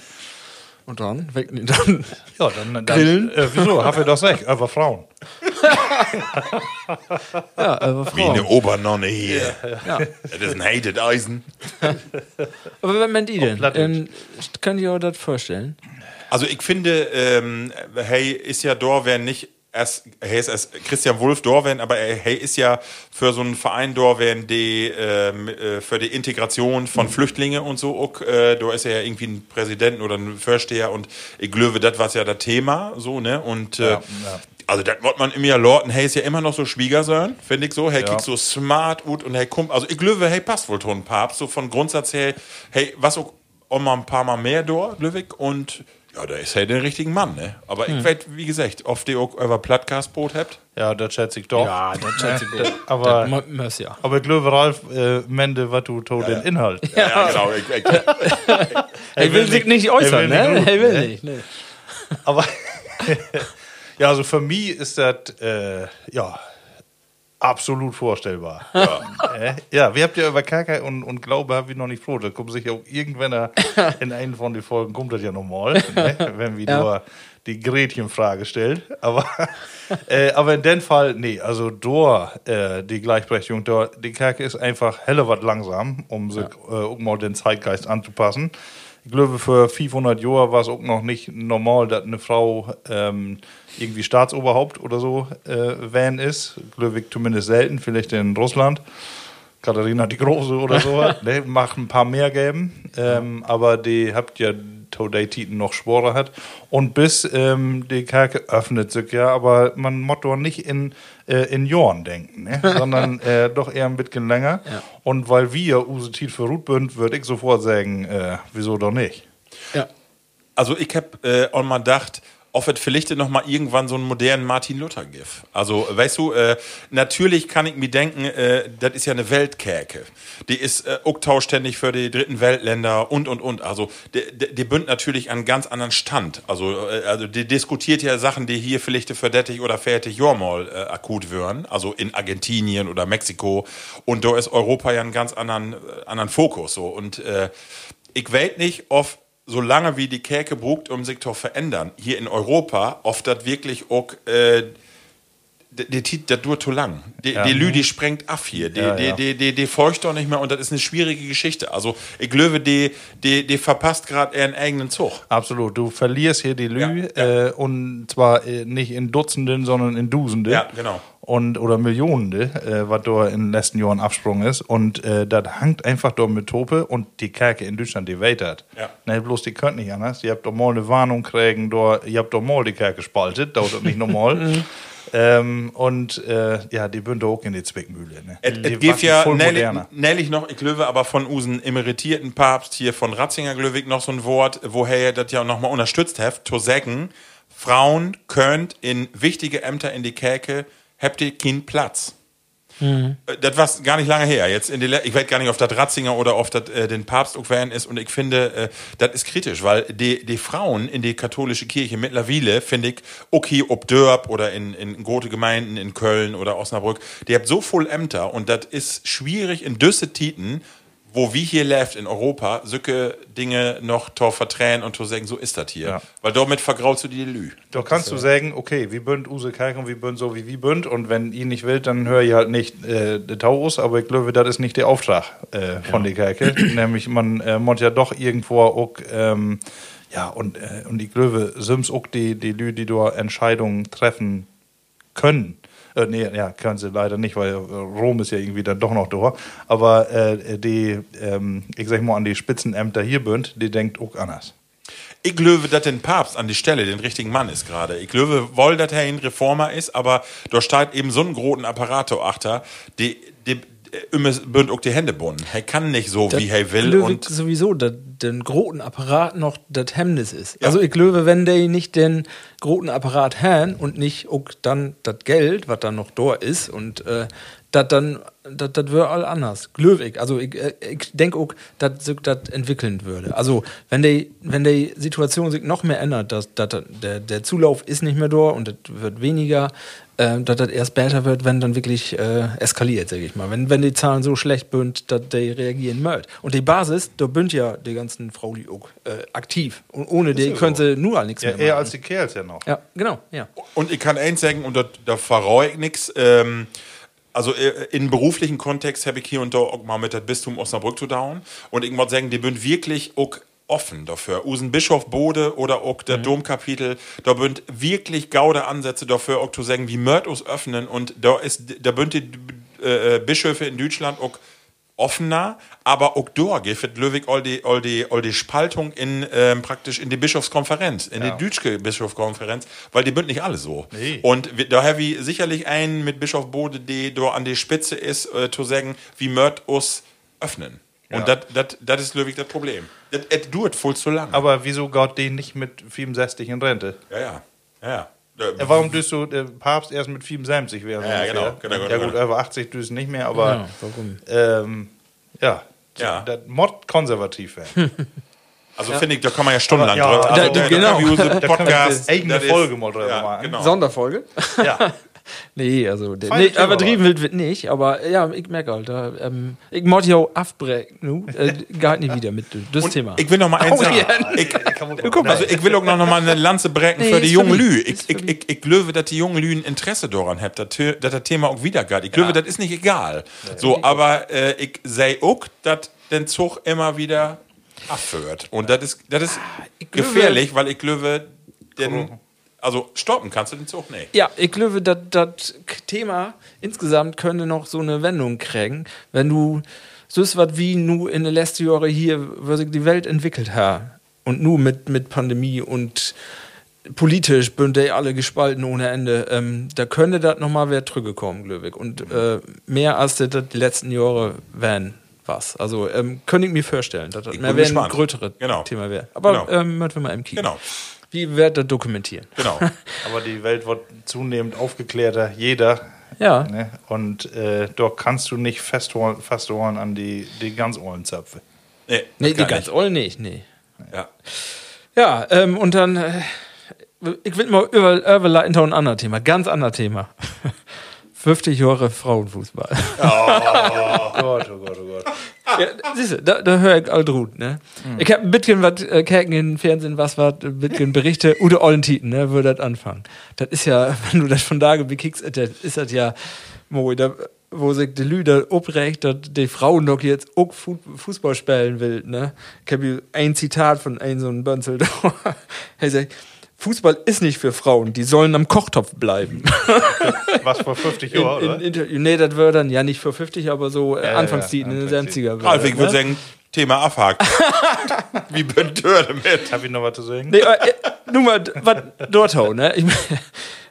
Und dann, weg, dann Ja, dann. dann Grillen? Äh, wieso? Hab ich doch gesagt, über Frauen. ja, aber Wie eine. Obernonne hier. Ja. Das ist ein hated Eisen. Aber was meint ihr denn? Ähm, könnt ihr euch das vorstellen? Also ich finde, ähm, hey ist ja Dorwen nicht erst, hey ist erst Christian Wulff Dorwen, aber hey ist ja für so einen Verein Dorwen, die ähm, äh, für die Integration von Flüchtlingen und so, auch, äh, da ist er ja irgendwie ein Präsident oder ein Vorsteher und ich glaube, das war ja das Thema, so, ne? Und äh, Also, das wird man immer Lorten, hey, ist ja immer noch so Schwiegersohn, finde ich so. Hey, Ja. so smart ut und hey, kommt, also ich glaube, hey, passt wohl ton Papst, so von Grundsatz her, hey, was auch, auch mal ein paar Mal mehr dort, Löwig, und ja, da ist hey der richtigen Mann, ne? Aber Hm. ich weiß, wie gesagt, oft ihr auch euer Plattcast-Boot habt. Ja, das schätze ich doch. Ja, das schätze ich gut. Aber, Das muss ja. aber ich glaube, Ralf, äh, Mende, was du to den Inhalt. Ja, genau. Ich, ich, Er will sich nicht äußern, er will ne? nicht Er will rufen, nicht. Ne? Aber ja, also für mich ist das äh, ja absolut vorstellbar. Ja, äh, ja wir habt ja über Kaka und, und Glaube hab ich noch nicht froh. Da kommt sich auch irgendwann in einen von den Folgen kommt das ja nochmal, ne? wenn wir Ja. nur die Gretchenfrage stellt. Aber, äh, aber in dem Fall, nee, also da äh, die Gleichberechtigung, da, die Kaka ist einfach helle was langsam, um sich äh, auch mal den Zeitgeist anzupassen. Ich glaube, für 500 Jahre war es auch noch nicht normal, dass eine Frau ähm, irgendwie Staatsoberhaupt oder so äh, van ist. Glaube ich zumindest selten, vielleicht in Russland. Katharina die Große oder so. ne, macht ein paar mehr geben. Ähm, aber die habt ja Today Titen noch Spore hat. Und bis ähm, die Kerke öffnet sich ja, aber man doch nicht in, äh, in Jorn denken, ne? sondern äh, doch eher ein bisschen länger. Und weil wir use Tiet für Ruth bünd, würde ich sofort sagen, äh, wieso doch nicht? Ja. also ich hab äh, auch mal gedacht, ob es vielleicht noch mal irgendwann so einen modernen Martin Luther gibt. Also, weißt du, äh, natürlich kann ich mir denken, äh, das ist ja eine Weltkerke. Die ist äh, auch ständig für die dritten Weltländer und, und, und. Also, die, die, natürlich an ganz anderen Stand. Also, äh, also die diskutiert ja Sachen, die hier vielleicht für dettig oder fertig Jahr mal äh, akut würden. Also in Argentinien oder Mexiko. Und da ist Europa ja einen ganz anderen, äh, anderen Fokus. So. Und äh, ich weiß nicht, ob solange wie die Käke brugt, um sich verändern, hier in Europa, oft das wirklich auch, äh, die, die, das dauert zu lang. Die, Ja. die Lü, die sprengt ab hier. Die, Ja, die, ja. die, die, die feucht doch nicht mehr und das ist eine schwierige Geschichte. Also, ich glaube, die, die, die verpasst gerade ihren eigenen Zug. Absolut. Du verlierst hier die Lü Ja. Äh, und zwar äh, nicht in Dutzenden, sondern in Dusende. Ja, genau. Und, oder Millionende, äh, was da in den letzten Jahren Absprung ist. Und äh, das hangt einfach da mit Tope und die Kerke in Deutschland, die weitert. Ja. Ne, bloß die könnt nicht anders. Ihr habt doch mal eine Warnung kriegen, da, ihr habt doch mal die Kerke spaltet, dauert nicht normal. ähm, und äh, ja, die bünd auch in die Zwickmühle. Ne? Es Die es gibt wachen ja nellig noch, ich glaube, aber von unseren emeritierten Papst hier von Ratzinger, ich, noch so ein Wort, woher er das ja nochmal unterstützt hat, zu sagen, Frauen könnt in wichtige Ämter in die Käke, habt ihr keinen Platz. Äh, Das war gar nicht lange her. Jetzt in die, ich weiß gar nicht, ob das Ratzinger oder ob das äh, den Papst werden ist. Und ich finde, äh, das ist kritisch, weil die, die Frauen in die katholische Kirche mittlerweile, finde ich, okay, ob Dörp oder in, in große Gemeinden in Köln oder Osnabrück, die habt so voll Ämter und das ist schwierig in düsse Titen, wo wie hier läuft in Europa, solche Dinge noch to vertränen und to sagen, so ist das hier. Ja. Weil damit vergraulst du die Lü. Da kannst du sagen, okay, wie bünd Use und wie bünd so wie wie bünd und wenn ihr nicht will, dann hör ich halt nicht äh, de Taurus, aber ich glaube, das ist nicht der Auftrag äh, von der Kerke. Nämlich, man äh, muss ja doch irgendwo auch, ähm, ja, und, äh, und ich glaube, Sims auch die, die Lü, die da Entscheidungen treffen können. Äh, nee, ja, können sie leider nicht, weil äh, Rom ist ja irgendwie dann doch noch da. Aber äh, die, ähm, ich sag mal, an die Spitzenämter hier bünd, die denkt auch anders. Ich glaube, dass den Papst an die Stelle den richtigen Mann ist gerade. Ich glaube, wohl, dass er ein Reformer ist, aber da steht eben so einen großen Apparator achter, die, die, immer bünd auch die Hände bunden. Er kann nicht so, wie er will. Glöwe Und sowieso dat, den großen Apparat noch das Hemmnis ist. Also ich glaube, wenn der nicht den großen Apparat haben und nicht auch dann das Geld, was dann noch da ist und äh, das dann das das wäre all anders. Glöwig. Also ich, äh, ich denke auch, dass sich das entwickeln würde. Also wenn die wenn die Situation sich noch mehr ändert, dass, dass der, der Zulauf ist nicht mehr da und das wird weniger, äh, dass das erst besser wird, wenn dann wirklich äh, eskaliert, sage ich mal. Wenn, wenn die Zahlen so schlecht bünd, dass die reagieren möcht. Und die Basis, da bünd ja die ganzen Frauen die auch äh, aktiv. Und ohne die könnte nur nichts Ja, mehr eher machen. als die Kerls ja noch. ja, genau, ja. Und ich kann eins sagen, und da, da verreue ich nichts. Ähm, also äh, in beruflichen Kontext habe ich hier und da auch mal mit dem Bistum Osnabrück zu dauern. Und ich muss sagen, die sind wirklich auch offen dafür. Usen Bischof Bode oder auch der Domkapitel, da bünd wirklich gaude Ansätze dafür, auch zu sagen, wie Mörd uns öffnen. Und da ist, da bünd die äh, Bischöfe in Deutschland auch offener, aber auch da gibt Löwig all die, all die, all die Spaltung in ähm, praktisch in die Bischofskonferenz, in die Dütschke Bischofskonferenz, weil die bünd nicht alle so. Nee. Und wir- da habe ich sicherlich einen mit Bischof Bode, der da an die Spitze ist, äh, zu sagen, wie mört us öffnen. Und das ist Löwig das Problem. Das es dauert voll zu lang. Aber wieso Gott den nicht mit 65 in Rente? ja, ja. Ja, ja. Äh, Ja, warum düst du der Papst erst mit 75 wäre? Ja, ja, genau, genau, Ja genau. gut, über 80 düst nicht mehr, aber Ja, warum? ähm, ja, Ja. das Mod konservativ werden. Also finde ich, da kann man ja stundenlang Aber ja, drüber. Also, da- da, genau. Da kann man Da Podcast, eigene Folge mal drüber ja, machen. Genau. Sonderfolge? ja. Nee, also, der, nee, übertrieben wild wird nicht, aber ja, ich merke halt, ähm, ich muss ja auch abbrechen, nu, äh, geht nicht wieder mit das Und Thema. Ich will noch mal eins sagen. ja. Ich, guck also ich will auch noch mal eine Lanze brechen Nee, für die jungen Lü. Ich, ich, ich, ich glaube, dass die jungen Lüen Interesse daran haben, dass das Thema auch wieder geht. Ich glaube, das ist nicht egal. So, aber äh, ich sehe auch, dass den Zug immer wieder abführt. Und das ist, das ist glaube- gefährlich, weil ich glaube, den, also stoppen kannst du den Zug nicht. Ja, ich glaube, das Thema insgesamt könnte noch so eine Wendung kriegen, wenn du so ist was wie nu in den letzten Jahren hier, was sich die Welt entwickelt hat. Und nu mit, mit Pandemie und politisch bünd die alle gespalten ohne Ende. Ähm, da könnte das nochmal wer zurückgekommen, glaube ich. Und äh, mehr als das die letzten Jahre wären was. Also ähm, könnte ich mir vorstellen, dass das mehr ein größeres Genau. Thema wäre. Aber Genau. ähm, wir mal im Kino. Genau. Wie wird das dokumentieren? Genau. Aber die Welt wird zunehmend aufgeklärter, jeder. Ja. Ne? Und äh, dort kannst du nicht festholen, festholen an die, die ganz ollen Zöpfe. Nee, Nee, die ganz all nicht, nee. Ja. Ja, ähm, und dann, äh, ich will mal über, überleiten zu einem anderen Thema, ganz anderes Thema. 50 Jahre Frauenfußball. Oh Gott, oh Gott, oh Gott. ja, siehst du, da, da höre ich all drut, ne? Ich hab ein bisschen was, äh, Kerken im Fernsehen, was war, ein bisschen Berichte, Udo Ollentiten, ne, würde das anfangen. Das ist ja, wenn du das von da bekickst, das ist das ja, Mo, da, wo sich die Lüder oprecht, dass die Frauen doch jetzt auch Fu Fußball spielen will, ne? Ich hab hier ein Zitat von einem so einem Bönzel da. Er sagt, Fußball ist nicht für Frauen, die sollen am Kochtopf bleiben. Was vor 50 Jahren, In, oder? in, Interview- nee, das wäre dann ja nicht für 50, aber so äh, Ja, ja, Anfangszeit in den Anfangszeit. 70er. Ralf, ich würde ne? sagen, Thema abhakt. Wie ich damit? Hab ich noch was zu sagen? Nee, äh, äh, nur mal, was dort hau, ne? Ich, mein,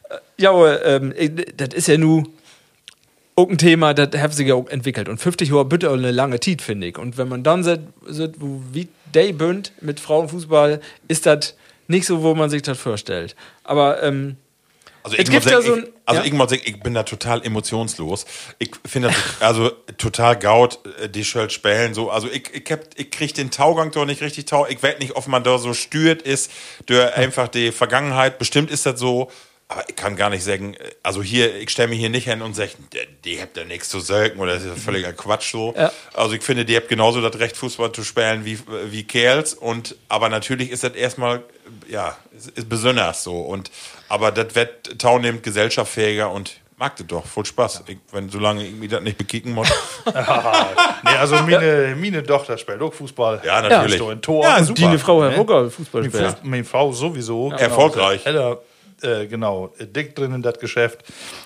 äh, ja, ähm, ich- das ist ja nur auch ein Thema, das hat sich ja auch entwickelt. Und 50 Jahre bitte auch eine lange Zeit, finde ich. Und wenn man dann sieht, wie Day bünd mit Frauenfußball, ist das nicht so, wo man sich das vorstellt. Aber, ähm, Also Es ich gibt ja so ein- ich, also ja? ich muss sagen, ich bin da total emotionslos. Ich finde das also total gaut, äh, die Schuld spielen so. Also ich, ich, hab, ich krieg den Taugang doch nicht richtig tau. Ich weiß nicht, ob man da so stört ist durch einfach die Vergangenheit. Bestimmt ist das so. Aber ich kann gar nicht sagen, äh, also hier, ich stelle mich hier nicht hin und sage, die, die habt da nichts zu selten oder das ist ja völliger Quatsch so. Ja. Also ich finde, die habt genauso das Recht, Fußball zu spielen wie, wie Kerls. Und, aber natürlich ist das erstmal, ja, ist, ist besonders so. Und, aber das wird taunehmend gesellschaftsfähiger und mag das doch. Voll Spaß. Ich, wenn, solange ich mir das nicht bekicken muss. Nee, also meine, meine Tochter spielt auch Fußball. Ja, natürlich. So ein Tor. Ja, die eine Frau, Herr Ne? Rucker, Fußball Meine spielt. Meine Frau sowieso. Genau, Erfolgreich. Heller, äh, genau, äh, dick drin in das Geschäft.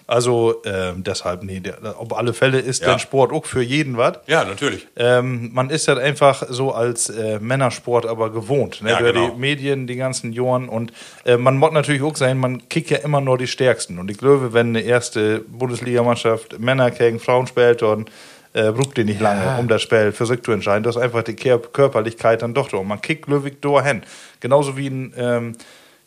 Also ähm, deshalb, nee, der, auf alle Fälle ist Ja. der Sport auch für jeden was. Ja, natürlich. Ähm, man ist halt einfach so als äh, Männersport aber gewohnt. Ne? Ja, Durch genau. die Medien, die ganzen Jahren. Und äh, man muss natürlich auch sein, man kickt ja immer nur die Stärksten. Und ich glaube, wenn eine erste Bundesligamannschaft Männer gegen Frauen spielt, dann äh, braucht die nicht lange, um das Spiel für sich zu entscheiden. Das ist einfach die Körperlichkeit dann doch da. Und man kickt Löwig da hin. Genauso wie ein ähm,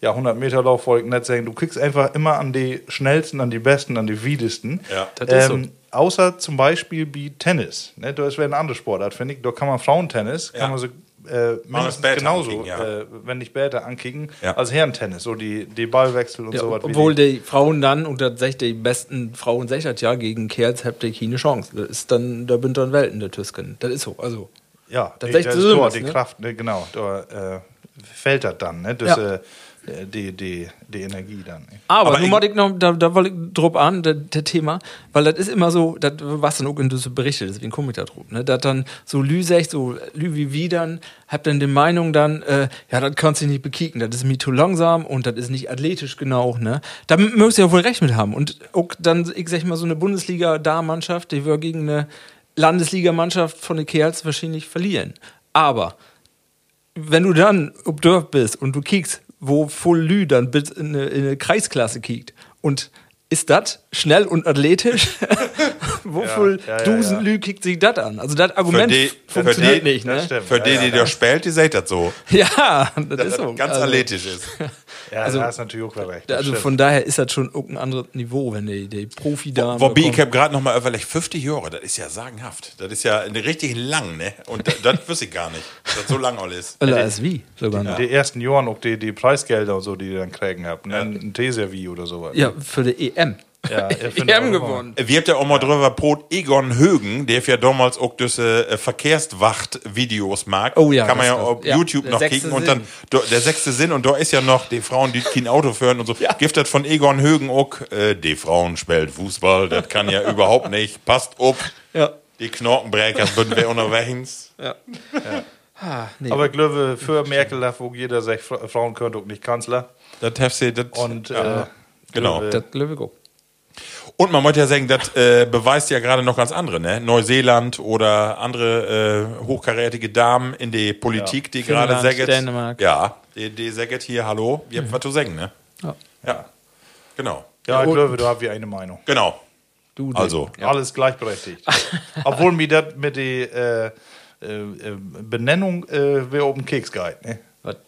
ja, 100 Meter Lauf, wollte ich nicht sagen. Du kriegst einfach immer an die schnellsten, an die besten, an die wiedesten. Ja. Das ist so. Ähm, Außer zum Beispiel wie Tennis. Ne? Das wäre eine andere Sportart, finde ich. Da kann man Frauentennis, Ja. kann man so äh, mindestens genauso, ankicken, ja. äh, wenn nicht später ankicken, Ja. als Herrentennis. So die, die Ballwechsel und Ja, so was. wie obwohl die- die Frauen dann, sagt die besten Frauen, sagt das ja, gegen Kerls habt ihr keine Chance. Das ist dann, da bin dann Welten der Tüsken. Das ist so, also. Ja, Das die, das so ist dort, die ne? Kraft, ne, genau. Da äh, fällt das dann, ne? Das, Ja. äh, die, die, die Energie dann. Aber, Aber nun ich- wollte ich noch, da, da wollte ich drauf an, der Thema, weil das ist immer so, das was dann auch in diese Berichte, deswegen komme ich da drauf, ne, dass dann so Lüsech, so Lü wie wie dann, habt dann die Meinung dann, äh, ja, das kannst du nicht bekicken, das ist mir zu langsam und das ist nicht athletisch genau, ne. Da müsst ihr ja wohl recht mit haben. Und auch dann, ich sag mal, so eine Bundesliga-Da-Mannschaft, die wir gegen eine Landesligamannschaft von den Kerls wahrscheinlich verlieren. Aber wenn du dann ob Dorf bist und du kiekst, wo voll Lü dann in eine, in eine Kreisklasse kiekt und ist das schnell und athletisch? wo voll ja, ja, ja. Kickt sich das an? Also das Argument die- funktioniert für die- nicht, ne? Das. Für ja, die, ja, die da spielt, die seht das so. Ja, das ist so. Ganz also, athletisch ist. Ja, Also- da ist natürlich auch recht. das Also stimmt. von daher ist das schon ein anderes Niveau, wenn die, die profi da. Wobei, ich habe gerade noch mal überlegt, 50 Jahre, das ist ja sagenhaft. Das ist ja richtig lang, ne? Und das, das wüsste ich gar nicht, dass das so lang all ist. Oder als wie sogar noch. die ersten Jahren auch die, die Preisgelder und so, die die dann kriegen habt. Ne? Ein T-Servi oder sowas. Ja, für die EM. Ja EM gewonnen. Wir habt ja auch mal drüber Brot Egon Högen, der ja damals auch diese äh, Verkehrswacht-Videos mag. Oh ja, Kann man ja auf ja, YouTube noch kicken und dann der sechste Sinn und da ist ja noch die Frauen, die kein Auto führen und so. Gibt das von Egon Högen auch, äh, die Frauen spielt Fußball, das kann ja überhaupt nicht. Passt ob. Ja. Die Knorkenbrecher würden wir unterwegs. ja. Ah, nee. Aber ich glaube, für Merkel, wo jeder sagt, Fra- Frauen können auch nicht Kanzler. Das sie, das, Und ja. äh, Genau. das glaube ich auch. Und man wollte ja sagen, das äh, beweist ja gerade noch ganz andere, ne? Neuseeland oder andere äh, hochkarätige Damen in die Politik, die gerade sagen. Dänemark. Ja, die, die sagen hier, hallo, wir haben was zu sagen, ne? Ja. Ja. Genau. ja, ich glaube, da haben wir eine Meinung. Genau. Du, Also. Alles gleichberechtigt. Obwohl mir das mit der äh, äh, äh, Benennung äh, wäre oben Keks geht, ne?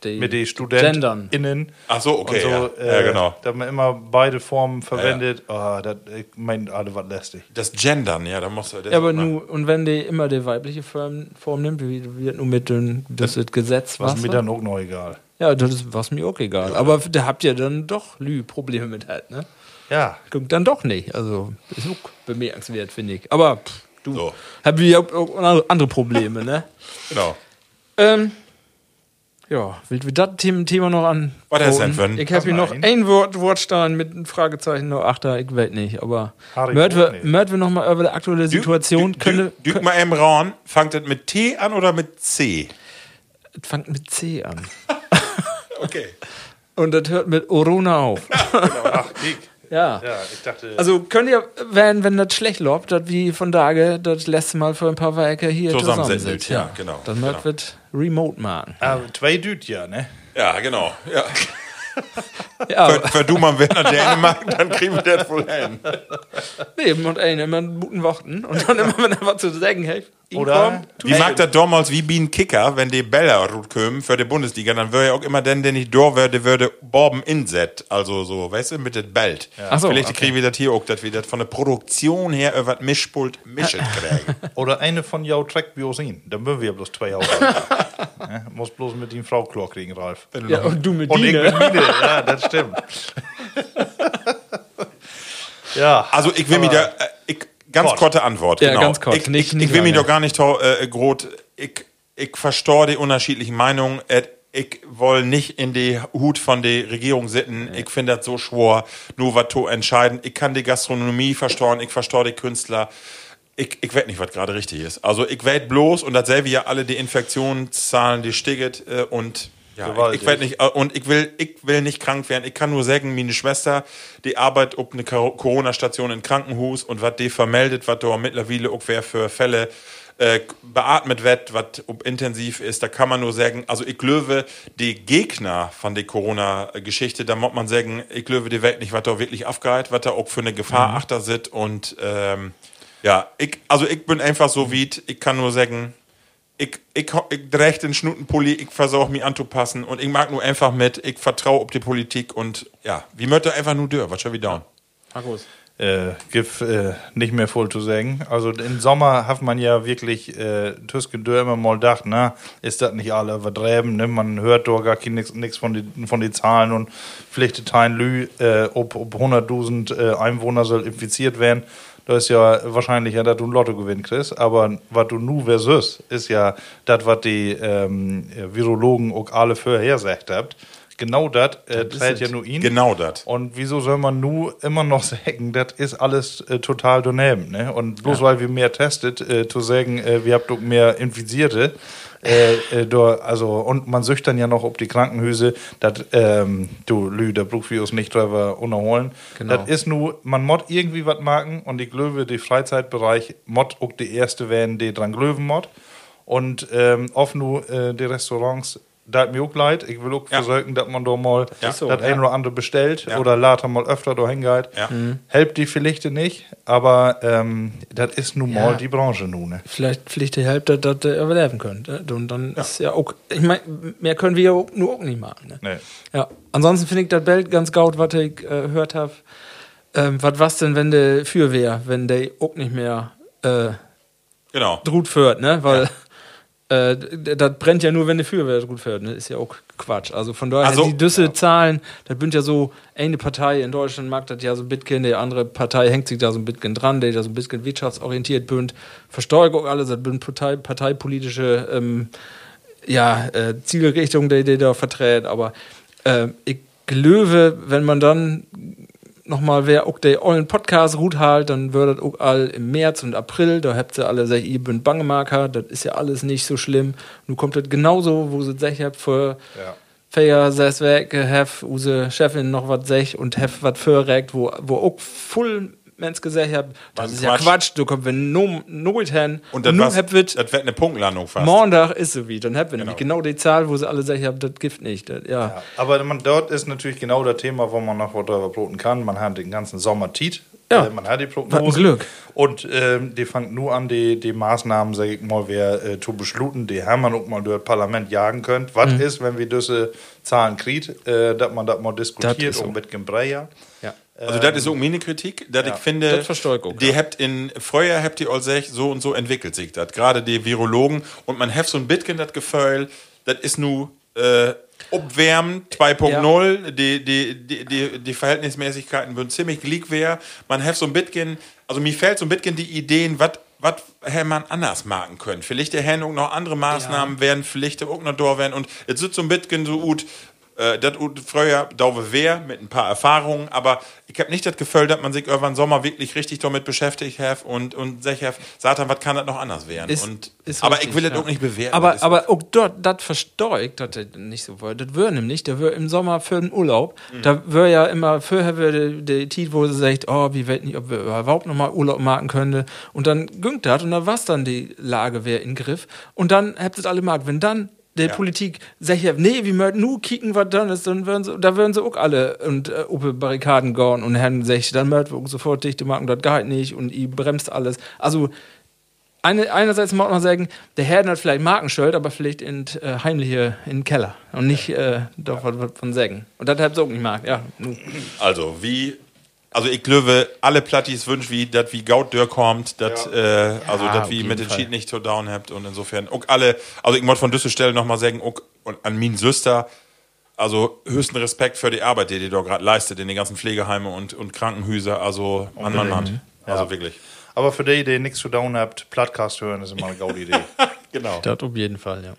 Die Mit den. StudentInnen. Ach so, okay, Und ja. äh, Ja, genau. Da man immer beide Formen verwendet. Ah, das, ich meine, alle was lästig. Das Gendern, ja, da musst du. Das Ja, aber na, nu, und wenn die immer die weibliche Form, Form nimmt, wie wird nur mit dem, das ist Gesetz Was was? mir dann auch noch egal. Ja, das ist was mir auch egal. Aber da habt ihr dann doch Lü Probleme mit halt, ne? Ja, Guckt dann doch nicht. Also ist auch bemerkenswert, finde ich. Aber pff, du So. habt ihr auch andere Probleme, ne? Genau. Ähm, ja, will wir das Thema, noch an? Was ist denn Ich habe hier noch ein Wort, Wortstein mit einem Fragezeichen noch achter, ich weiß nicht, aber möchten wir, Potter. möchten wir noch mal über die aktuelle Situation Dü- können, Dü- Dück mal im Raun, fangt das mit T an oder mit C? es fängt mit C an. Okay. Und das hört mit Orona auf. ach, Kick. Ja. Ja, ich dachte. Also könnt ihr, wenn, wenn das schlecht läuft, das wie von Tage das letzte Mal vor ein paar Wochen hier Zusammensitzen, zusammensitzt. ja, genau, Dann genau. wird Remote machen. ah, zwei Düt, ja, ne? Ja, genau. Ja. Ja, Für, für du mal nach Dänemark, dann kriegen wir das wohl hin. nee, und einen immer einen guten Worten. Und dann immer, wenn er was zu sagen hat, ihn Oder- Wie mag das damals wie Bien Kicker, wenn die Bälle kommen für die Bundesliga, dann wäre ja auch immer den, der nicht da wäre, der würde Borben inset, also so, weißt du, mit dem Belt. Ach so, Vielleicht okay. kriegen wir das hier auch, dass wir das von der Produktion her über das Mischpult mischen kriegen. Oder eine von jou trägt Biosin. Dann müssen wir bloß zwei Augen. ja, muss bloß mit ihm Frau Klar kriegen, Ralf. ja, und du mit Und ich Dine. mit Mine. Ja, das stimmt. ja, Also ich will mir da, äh, ich, ganz Kurz. kurze Antwort. Ja, genau. ganz kurz. Ich, Nicht- ich, nicht ich will lange. doch gar nicht äh, groß, ich, ich verstehe die unterschiedlichen Meinungen. Äh, ich will nicht in die Hut von der Regierung sitzen. Ich finde das so schwer, nur was zu entscheiden. Ich kann die Gastronomie verstehen, ich verstehe die Künstler. Ich, ich weiß nicht, was gerade richtig ist. Also ich weiß bloß, und dasselbe ja alle die Infektionszahlen, die stiget äh, und ja, ich, Gewaltig. ich weiß nicht, äh, und ich will, ich will nicht krank werden. Ich kann nur sagen, meine Schwester, die arbeitet auf eine Cor- Corona-Station im Krankenhaus und was die vermeldet, was da mittlerweile auch wer für Fälle äh, beatmet wird, was intensiv ist, da kann man nur sagen, also ich glaube, die Gegner von der Corona-Geschichte, da muss man sagen, ich glaube, die Welt nicht, was da wirklich aufgeht, was da auch für eine Gefahr Mhm. achter sitzt und ähm, ja, ich, also ich bin einfach so weit, ich kann nur sagen, ich, ich, ich drehe den Schnutenpulli, ich versuche mich anzupassen und ich mag nur einfach mit, ich vertraue auf die Politik und ja, wie möchte einfach nur dör, was schon wieder down. Markus. äh, gibt äh, nicht mehr voll zu sagen. Also im Sommer hat man ja wirklich äh, Tüsken Dörr immer mal gedacht, na, ist das nicht alle übertreiben, ne? Man hört doch gar nichts von den von den Zahlen und vielleicht teilen Lü, äh, ob, ob 100.000 äh, Einwohner soll infiziert werden. Das ist ja wahrscheinlicher, dass du ein Lotto gewinnen kriegst. Aber was du nu versus, ist ja das, was die ähm, Virologen auch alle vorher gesagt habt. genau das äh, trägt ja nur ihn. Genau das. Und wieso soll man nur immer noch sagen, das ist alles äh, total daneben, ne? Und bloß weil wir mehr testet, äh, zu sagen, äh, wir habt doch mehr Infizierte, äh, äh, also, und man sucht dann ja noch ob die Krankenhüse, das, ähm, du Lü, wir uns nicht drüber unterholen. Genau. Das ist nur, man mod irgendwie was machen und ich glaube, der Freizeitbereich mod auch die erste werden, die dran glöwen mod. Und ähm, oft nur äh, die Restaurants, da hat mir auch leid. Ich will auch Ja. versuchen, dass man da mal Ja. das So, ein oder andere bestellt Ja. oder later mal öfter da hingeht. Ja. Helpt die vielleicht nicht, aber ähm, das ist nun Ja. mal die Branche nun. Ne? Vielleicht Pflicht Hälfte, dass ihr überleben könnt. ne? Und dann ist ja auch, ich meine, mehr können wir ja auch, nur auch nicht machen. Ne? Nee. Ja, ansonsten finde ich das Bild ganz gut, was ich äh, gehört habe. Ähm, was was denn, wenn der für wär, wenn der auch nicht mehr äh, Genau. Drut führt, ne? Weil äh, das brennt ja nur, wenn der Feuerwehr gut fährt, ne? Ist ja auch Quatsch. Also von daher, Also- die Düsse Zahlen, das bünd ja so, eine Partei in Deutschland mag das ja so ein bisschen, die andere Partei hängt sich da so ein bisschen dran, der da so ein bisschen wirtschaftsorientiert bünd, Versteuerung alles, das bünd Partei, parteipolitische ähm, ja, äh, Zielrichtung, die, die da verträt, aber äh, ich glaube, wenn man dann nochmal, wer auch der ollen Podcast gut halt, dann wird das auch all im März und April, da habt ihr alle gesagt, ihr bünd Bangemarker, das ist ja alles nicht so schlimm. Nun kommt das genauso, wo sie gesagt habt, für Ja. Feier ses weg, hef use Chefin noch was sech und hef was förrekt, wo, wo auch voll Mensch gesagt hat, das Was ist ja Quatsch. Quatsch, du kommst wenn no, nooit hin Und das, nu war's- hab wird das wird eine Punktlandung fast. Montag ist so wie, dann hab wir Genau. nämlich genau die Zahl, wo sie alle sagen, haben, das gibt nicht. Das, ja. Ja, aber man, dort ist natürlich genau das Thema, wo man noch was drüber broten kann. Man hat den ganzen Sommer Tiet. Ja. Äh, man hat die Prognose. Glück. Und ähm, die fangen nur an, die, die Maßnahmen, sag ich mal, wer äh, zu beschluten, die haben man auch mal durch das Parlament jagen könnt. Was Mhm. ist, wenn wir diese Zahlen kriegt, äh, dass man das mal diskutiert ist so. und mit Gebreyer. ja. Also das ist auch meine Kritik, dass Ja, ich finde, die ja. habt in früher habt ihr all sech, so und so entwickelt sich das. Gerade die Virologen und man hat so ein bisschen das Gefühl, das ist nu äh, Obwärmen 2.0, die, die, die, die, die Verhältnismäßigkeiten würden ziemlich gleich wär. Man hat so ein bisschen, also mir fällt so ein bisschen die Ideen, was was hätte man anders machen können. Vielleicht Herrn auch noch andere Maßnahmen werden, vielleicht auch noch da werden. Und jetzt sitzt so ein bisschen so gut, äh, das früher dauwe wär mit ein paar Erfahrungen, aber ich habe nicht das Gefühl, dass man sich irgendwann Sommer wirklich richtig damit beschäftigt hat und, und sich hat, sagt dann, was kann das noch anders werden? Ist- und, ist aber richtig, ich will das ja. auch nicht bewerten. Aber, Das aber auch dort, das versteuert, dass das nicht so war. Das wäre nämlich, der wäre im Sommer für den Urlaub, Mhm. da wäre ja immer, vorher wäre die Tiet, wo sie sagt, oh, wir wissen nicht, ob wir überhaupt nochmal Urlaub machen können. Und dann güngt das und dann war dann die Lage wäre in Griff. Und dann habt ihr alle gemacht. Wenn dann der Ja. Politik sagt, ja, nee, wir möchten nur kicken, was dann ist, dann würden sie, da würden sie auch alle und äh, die Barrikaden gehen und Herrn sagt, dann möchten wir auch sofort dichte machen, das geht nicht und ihr bremst alles. Also, eine, einerseits mag man sagen, der Herr hat vielleicht Markenschild, aber vielleicht in, äh, heimlich in den Keller und nicht äh, doch was was von sagen. Und das hat auch nicht mag. Ja. Also, wie. Also, ich glaube, alle Plattis wünschen, wie, dass wie Gaut Dörr kommt, dass, äh, also, Ja, dass auf wie mit den. Cheat nicht so down habt und insofern, auch alle, also, ich muss von dieser Stelle nochmal sagen, auch und an min Süster, also, höchsten Respekt für die Arbeit, die die da gerade leistet in den ganzen Pflegeheimen und, und Krankenhäuser, also, Mann, Mann, Mann. Also, wirklich. Aber für die, die nichts zu down habt, Plattcast hören, ist immer eine gute Idee. Genau. Das auf jeden Fall, ja.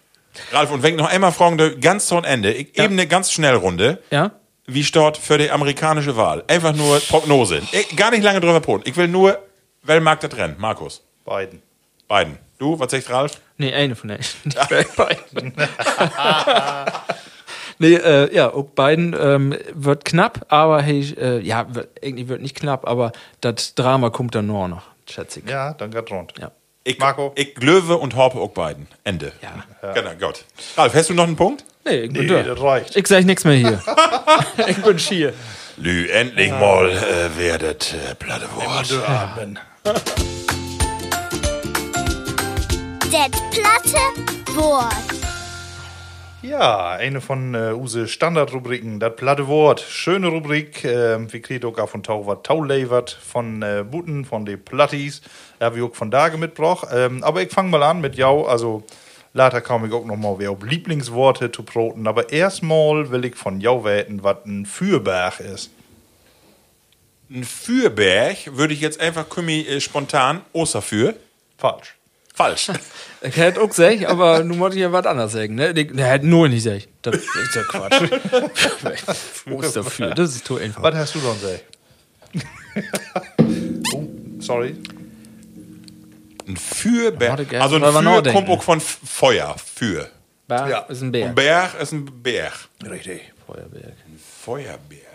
Ralf, und wenn ich noch einmal fragen, ganz zum Ende, ich, eben eine ganz Schnellrunde. Ja? Wie steht für die amerikanische Wahl? Einfach nur Prognose. Ich, gar nicht lange drüber poten. Ich will nur, wer mag das Rennen? Markus. Beiden. Beiden. Du, was sagt Ralf? Nee, eine von denen. Nicht bei beiden. nee, äh, ja, auch beiden ähm, wird knapp, aber hey, äh, ja, wird, irgendwie wird nicht knapp, aber das Drama kommt dann nur noch, schätze ich. Ja, dann geht rund. Ja. Ich, Marco? Ich Glöwe und Horpe auch beiden. Ende. Ja. Genau, gut. Ralf, hast du noch einen Punkt? Nee, ich bin Nee, das reicht. Ich sag nichts mehr hier. ich bin schier. Lü, endlich mal äh, werdet äh, platte Wort. Atmen. Det platte Wort. Ja, eine von äh, use Standardrubriken, das platte Wort. Schöne Rubrik, äh, wie kriegt auch von Tauwart Taulevert von äh, Buten, von den Plattis. Ja, wie auch von Dage mitgebracht. Ähm, aber ich fange mal an mit Jau, also later komme ich auch noch mal wer auf Lieblingsworte zu proten. Aber erstmal will ich von Jau weten, was ein Fürberg ist. Ein Fürberg würde ich jetzt einfach kümmi äh, spontan Osterfür. Falsch. Falsch. Ich hätte auch gesagt, aber nun wollte ich ja was anderes sagen. Ne? Ich- hätte nur nicht gesagt. Das ist ja Quatsch. Wo ist dafür? Das ist zu einfach. Was hast du dann gesagt? oh, sorry. Ein Fürberg. Warte, gell, Also ein Für kommt auch von Feuer. Für. Bär Ja. ist ein Bär. Ein Berg ist ein Berg. Richtig. Feuerberg. Feuerberg.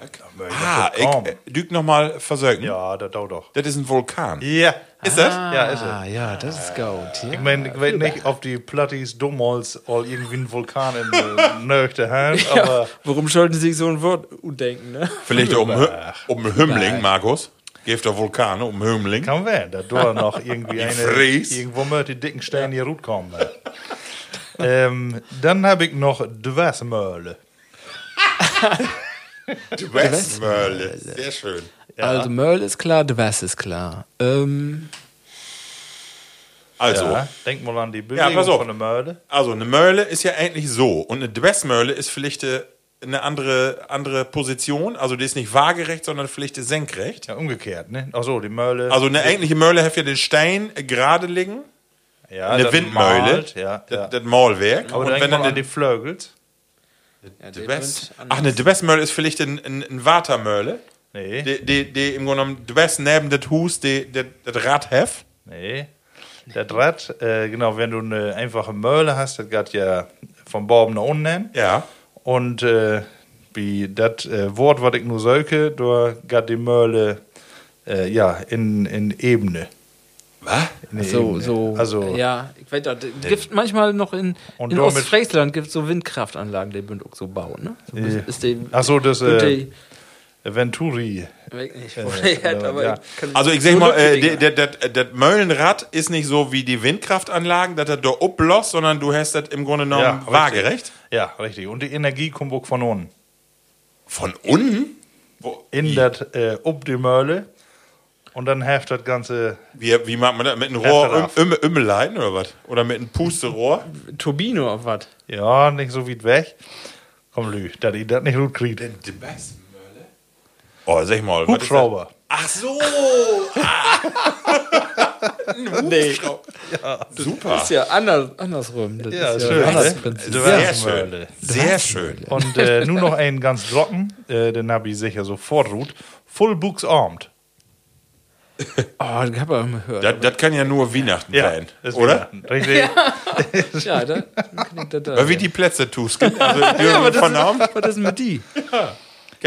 Ah, ich äh, düg noch mal versögen. Ja, das dauert doch. Das ist ein Vulkan. Ja. Ist das? Ja, ist es. Ah, ja, das ist gut. Ich Ja. meine, ich weiß nicht, ob die Plattis damals all irgendwie einen Vulkan in der Nächte haben, aber Warum sollten Sie sich so ein Wort denken, ne? Vielleicht um, um Hümmling, Markus. Geeft der Vulkan um Hümmling. kann werden, da noch irgendwie eine, Fries. irgendwo mit die dicken Steine hier gut kommen. ähm, dann habe ich noch Dwasmöhle. Die Westmölle. Sehr schön. Also Merle ist klar, de West ist klar. Ähm, Also, Ja, denk mal an die Bewegung pass auf. von der Möhle. also eine Möhle ist ja eigentlich so. Und eine Dwessmöhle ist vielleicht äh, eine andere, andere Position. Also die ist nicht waagerecht, sondern vielleicht senkrecht. Ja, umgekehrt, ne? Achso, die Möhle. Also eine eigentliche Möhle hat ja den Stein gerade liegen. ja, Eine das Windmöhle. malt, Ja, Das, ja. das Maulwerk. Aber und wenn dann an die eine Flögels. Dwess, ach, eine Dwessmöhle ist vielleicht ein, ein, ein Watermöhle. Nee, Die, die, die im Grunde genommen Dwess neben das Hus, die, die, das Rad heft. nee. Das Rad, äh, genau, wenn du eine einfache Möhle hast, das geht ja vom Baum nach unten. Ja. Und äh, wie das äh, Wort, was ich nur söke, da geht die Möhle äh, ja, in, in Ebene. Was? So, Ebene. so. Also, ja, es gibt manchmal noch in, Und in Ostfriesland gibt so Windkraftanlagen, die bünd auch so bauen, ne? So Äh, ist die, ach so, das, äh, die- Venturi. Aber ja. ich kann- Also ich sag so mal, äh, das Möllenrad ist nicht so wie die Windkraftanlagen, dass er da oblost, sondern du hast das im Grunde genommen richtig. waagerecht. Ja, richtig. Und die Energie kommt auch von unten. Von unten? Wo, In wie, das, äh, ob die Möhle. Und dann heft das Ganze. wie, wie macht man das? Mit einem Rohr um, um, umleiten oder was? Oder mit einem Pusterohr? Turbine auf was? Ja, nicht so weit weg. Komm, Lü, dass ich das nicht gut kriege. Die Westmölle? Oh, sag mal. Hubschrauber. das? Ach so! Ein Nee. Hubschrauber. Super. Ist ja anders, andersrum. Das Ja, ist schön, anders ne? Sehr schön. Mölle. Sehr schön. Und äh, nur noch einen ganz trocken, äh, den habe ich sicher sofort ruht. Full Books Armed. Oh, das hab ich auch immer gehört. Das, das kann ja nur Weihnachten sein, ist oder? Weihnachten. Richtig. ja, da klingt das da. Weil wie die Plätze tust. Also, ja, von Namen. Was ist denn mit die?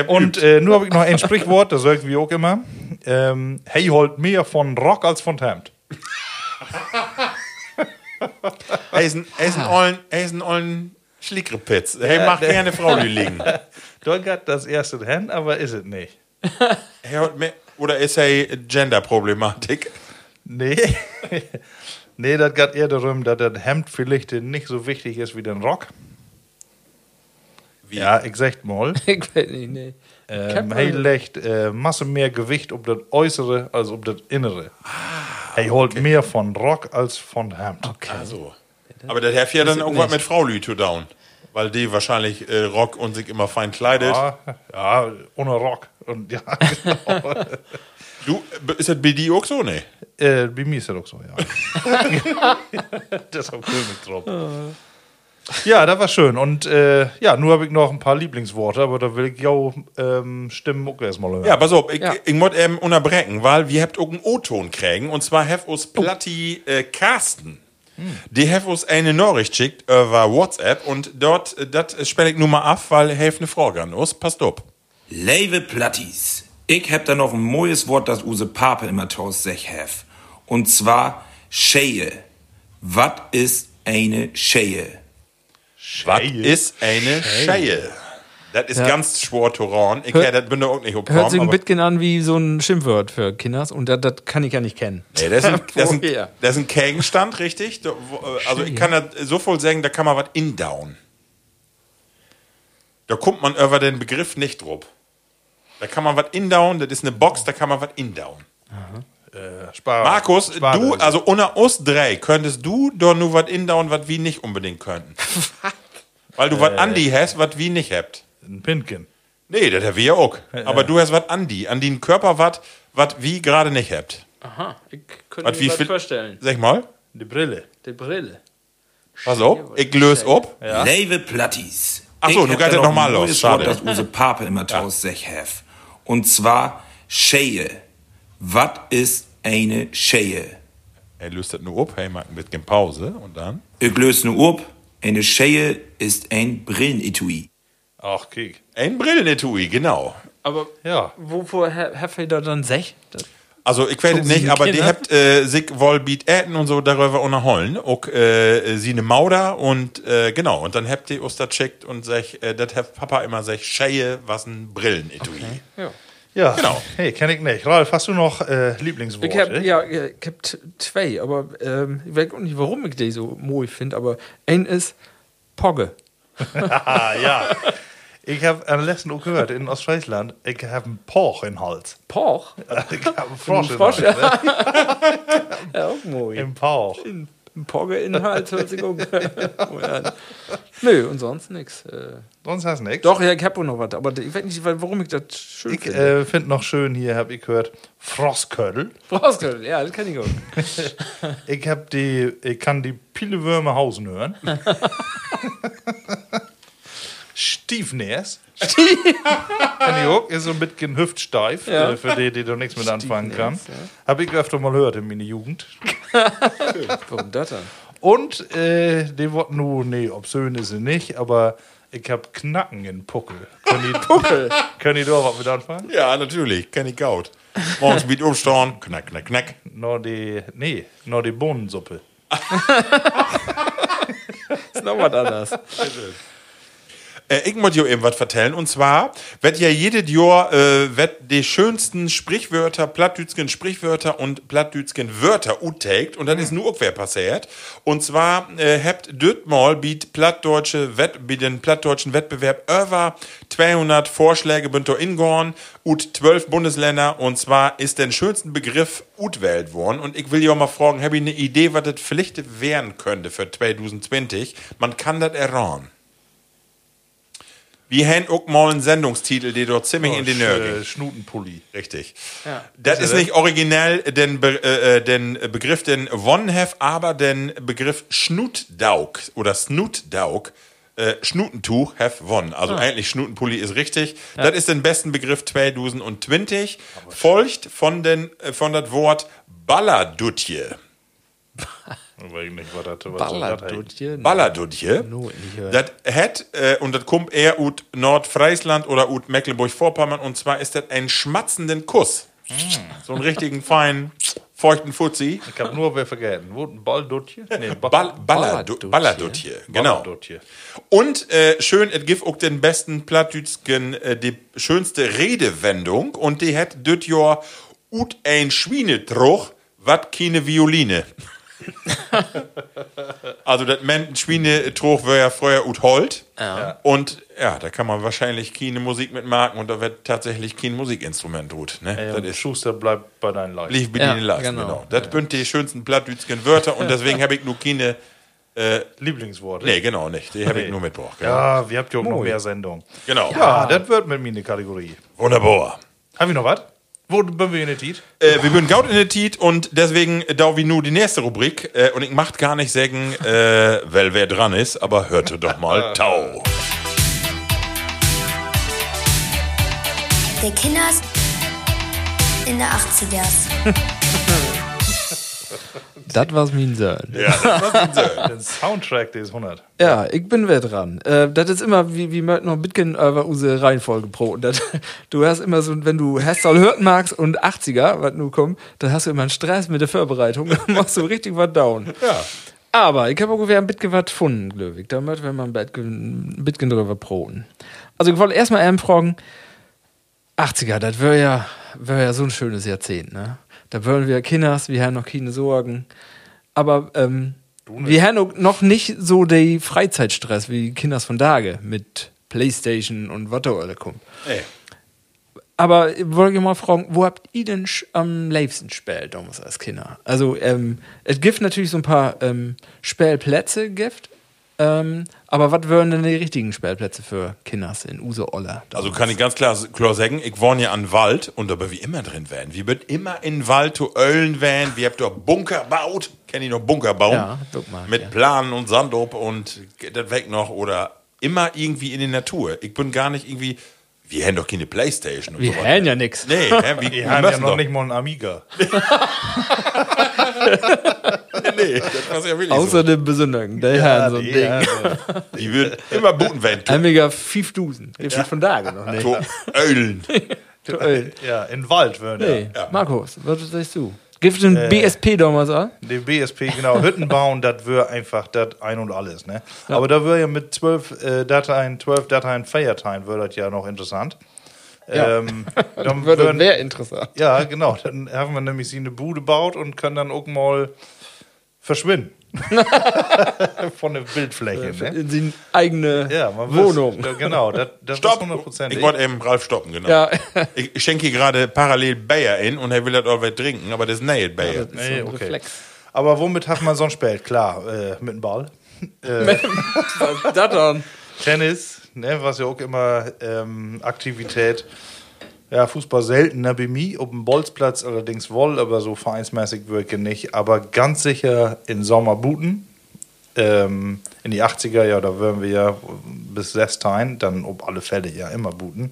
Und äh, nur habe ich noch ein Sprichwort, das sagt wie auch immer. Ähm, hey, holt mehr von Rock als von Hemd. Er ist ein, er ist ein ollen, er ist ein ollen Schlickrepitz. Er macht gerne Frau liegen. Geht das erste hin, aber ist es nicht. Er hat mehr- Oder ist er Gender-Problematik? Nee. nee, das geht eher darum, dass das Hemd vielleicht nicht so wichtig ist wie der Rock. Wie? Ja, ich sag mal. Ich weiß nicht, nee. Ähm, hey legt äh, Masse mehr Gewicht auf das Äußere als auf das Innere. Hey holt mehr von Rock als von Hemd. Also. Aber das hat ja dann irgendwas mit Frau Lü to down. Weil die wahrscheinlich äh, Rock und sich immer fein kleidet. Ja, ja, ohne Rock. Und ja, genau. Du, äh, ist das bei dir auch so? Nee. äh, bei mir ist das auch so, ja. das ist auch König drauf. Ja, das war schön. Und äh, ja, nur habe ich noch ein paar Lieblingsworte, aber da will ich ja ähm, Stimmen auch erstmal hören. Ja, pass auf, ich, Ja. ich muss eben unterbrechen, weil wir habt auch einen O-Ton kriegen. Und zwar uns Platti äh, Carsten. Die hat uns eine Nachricht geschickt über WhatsApp und dort, äh, das spiele ich nur mal ab, weil er eine Frage an uns. Passt auf. Lewe Plattis. Ich hab da noch ein neues Wort, das use Pape immer taus sech hef. Und zwar Scheie. Was ist eine Scheie? Was ist eine Scheie? Das ist Ja. ganz schwer zu ran. Ich Hört- hätte das bin da auch nicht Hört sich gekommen. ein bisschen an wie so ein Schimpfwort für Kinders und das, das kann ich ja nicht kennen. Nee, das ist ein, das ist ein, das ist ein Gegenstand, richtig? Da, wo, äh, Also ich kann das so voll sagen, da kann man was indown. Da kommt man über den Begriff nicht drauf. Da kann man was indown, das ist eine Box, da kann man was indown. Spar Markus, Spar- du, also unter uns drei, könntest du doch nur was indown, was wir nicht unbedingt könnten. Weil du was Andi hast, was wir nicht habt. Ein Pinken. Nee, das haben wir ja auch. Aber du hast was Andi, an den Körper was, was wir gerade nicht habt. Aha, ich könnte wie mir was vorstellen. Sag mal. Die Brille. Die Brille. Pass auf, ich löse ab. Lewe Plattis. Ach so, Ich du kannst da ja noch noch mal ein los, schade. Wort, das use Pape immer taus sech hef. Und zwar Scheie. Was ist eine Scheie? Er löst das nur ab, hey, macht ein bisschen Pause und dann. Ich löse nur ob. Eine Scheie ist ein Brillenetui. Ach, kiek. Ein Brillenetui, genau. Aber Ja. wovor habt ihr da dann sech? Also ich weiß Gucken nicht, aber die habt äh, sich wohl beat äten und so darüber unterholen. Auch äh, sie ne Mauder und äh, genau. Und dann habt ihr uns das checkt und sag, äh, das hat Papa immer sag, Scheie, was ein Brillenetui. Ja, Genau. Hey, kenn ich nicht. Ralf, hast du noch äh, Lieblingsworte? Ich hab, ja, ich hab zwei, aber ähm, ich weiß auch nicht, warum ich die so mooi finde, aber ein ist Pogge. Ah, ja. Ich habe am letzten auch gehört, in Ostfriesland, ich habe einen Poch in Hals. Poch? Ich habe einen Frosch Frosch, Hals. Ne? Ja, auch mooi. Im Poch. Ein Pogge-Inhalt hört sich auch mooi an. Nö, und sonst nix. Äh, Sonst hast du nichts. doch, ja, ich hab auch noch was, aber ich weiß nicht, warum ich das schön Ich finde. äh, finde noch schön hier, habe ich gehört, Frostködel. Brauchst ja, das kann ich auch. Ich hab die, ich kann die Pilewürmer hausen hören. Stiefnäs. Kann ich auch, ist so ein bisschen hüftsteif, Ja. äh, für die, die da nichts mit anfangen kann. Habe ich öfter mal gehört in meiner Jugend. Warum das dann? Und äh, die wollten nur, nee, obszön ist sie nicht, aber ich hab Knacken in Puckel. Können die, Puckel. können die da was mit anfangen? Ja, natürlich, kenn ich gaut. Morgens mit umstauen, knack, knack, knack. Nur die, nee, nur die Bohnensuppe. ist noch was anderes. Äh, ich muss dir eben was vertellen. Und zwar wird ja jedes Jahr äh, wird die schönsten Sprichwörter, plattdütschen Sprichwörter und plattdütschen Wörter uttagt. Und dann ist nur auch wer passiert. Und zwar äh, habt Dötmal biet plattdeutsche Wett, biet den plattdeutschen Wettbewerb über 200 Vorschläge bünd ingorn ut 12 Bundesländer. Und zwar ist den schönsten Begriff utwählt worden. Und ich will ja mal fragen, habe ich eine Idee, was das vielleicht werden könnte für 2020? Man kann das erraten. Wir haben auch mal einen Sendungstitel, der dort ziemlich in die Nörgel. Äh, Schnutenpulli. Richtig. Ja. Das ist nicht originell den, Be äh, äh, den Begriff, den One have, aber den Begriff Schnutdauk oder Snutdauk. Äh, Schnutentuch have won. Also eigentlich Schnutenpulli ist richtig. Das ist den besten Begriff 2020. Folgt von, den, äh, von das Wort Balladutje. Ich nicht, was das was soll das. No, hat, äh, und das kommt eher aus Nordfriesland oder aus Mecklenburg-Vorpommern, und zwar ist das ein schmatzenden Kuss. So einen richtigen feinen, feuchten Fuzzi. Ich hab nur wer vergessen. Wo ein Balldutje? Nee, Ball, Balladu- Balladutje. Balladutje, genau. Und äh, schön, es gibt auch den besten Plattdütschen, äh, die schönste Redewendung, und die hat das Jahr ut ein Schwienetruch, wat keine Violine. also das meint Schwienetruch war ja früher ut Holt. Ja. Und ja, da kann man wahrscheinlich keine Musik mitmachen und da wird tatsächlich kein Musikinstrument gut. Ne? Ey, das ist Schuster bleibt bei deinen Leisten. Lief Ja, bedienen lassen, genau. genau. Das sind die schönsten plattdütschen Wörter und deswegen habe ich nur keine. Lieblingsworte. Nee, genau nicht. Die habe ich Nee. nur mitgebracht. Genau. Ja, wir habt ja auch noch mehr Sendungen. genau. Ja, das wird mit mir eine Kategorie. Wunderbar. Haben wir noch was? Wo sind wir in der Tiet? Äh, wir sind gaut in der Tiet und deswegen da wie nur die nächste Rubrik. Äh, und ich macht gar nicht sagen, äh, weil wer dran ist, aber hörte doch mal Tau. Der Kinders in der 80ers. Das war's mein Sohn. Ja, das war so. Der Soundtrack, der ist 100. Ja, ich bin wer dran. Äh, das ist immer, wie, wie man noch ein bisschen über unsere Reihenfolge pro. Das, du hast immer so, wenn du Hessal hört magst und 80er, was nu kommt, dann hast du immer einen Stress mit der Vorbereitung. Dann machst du richtig was down. Ja. Aber ich habe ungefähr ein bisschen was gefunden, Glöwig. Da möchten wir mal ein bisschen drüber proben. Also ich wollte erstmal einen fragen, 80er, das wäre ja, wär ja so ein schönes Jahrzehnt, ne? Da würden wir Kinders, wir haben noch keine Sorgen. Aber ähm, wir haben noch nicht so den Freizeitstress wie Kinders von Tage mit Playstation und was da alle kommt. Ey. Aber ich wollte mal fragen, wo habt ihr denn am liebsten gespielt damals als Kinder? Also, ähm, es gibt natürlich so ein paar ähm, Spielplätze, gibt. Ähm, aber was wären denn die richtigen Spielplätze für Kinders in Use Olle? Also kann ich ganz klar, klar sagen, ich wohne ja an Wald und da wie immer drin werden. Wir wird immer in Wald zu Ölen werden. Wir habt doch Bunker baut. Kenn ich noch Bunker bauen? Ja, guck mal, Mit ja. Planen und Sand ob und geht das weg noch oder immer irgendwie in die Natur. Ich bin gar nicht irgendwie, wir haben doch keine Playstation und Wir sowas. haben ja nix. Nee, wir, wir haben ja noch doch. nicht mal einen Amiga. Nee, das war ja wirklich Außer dem Besonderen. Der Herrn, so ein Ding. ja, so. Die wird immer booten werden. Amiga 5000. Gibt es von da noch nicht. Zu Ölen. Zu Öl. ja, in Wald würden Nee, ja. Markus, was sagst du? Gibt es den BSP damals an? Den BSP, genau, Hütten bauen, das wäre einfach das ein und alles, ne? Aber da wäre ja mit zwölf äh, Dateien, zwölf Dateien Feierteilen, wäre das ja noch interessant. Ja. Ähm, dann Würde mehr interessant. ja, genau, dann haben wir nämlich sie eine Bude baut und können dann auch mal verschwinden. Von der Bildfläche, ne? In seine eigene Ja, man Wohnung. Wüsste, genau, das, das Stopp! ist hundertprozentig. Ich wollte eben Ralf stoppen, genau. Ja, Ich ich schenke hier gerade parallel Bayer in und er will das auch was trinken, aber das ist nicht Bayer. das ist Nee, so ein okay. Reflex. Aber womit hat man so ein Spiel? Klar, äh, mit dem Ball. Was das dann? Tennis, ne, was ja auch immer ähm, Aktivität. Ja, Fußball selten, ne, bei mir. Auf dem Bolzplatz allerdings wohl, aber so vereinsmäßig wirke nicht. Aber ganz sicher in Sommerbuten. Ähm, in die 80er, ja, da würden wir ja bis Sestein, dann auf alle Fälle ja immer booten.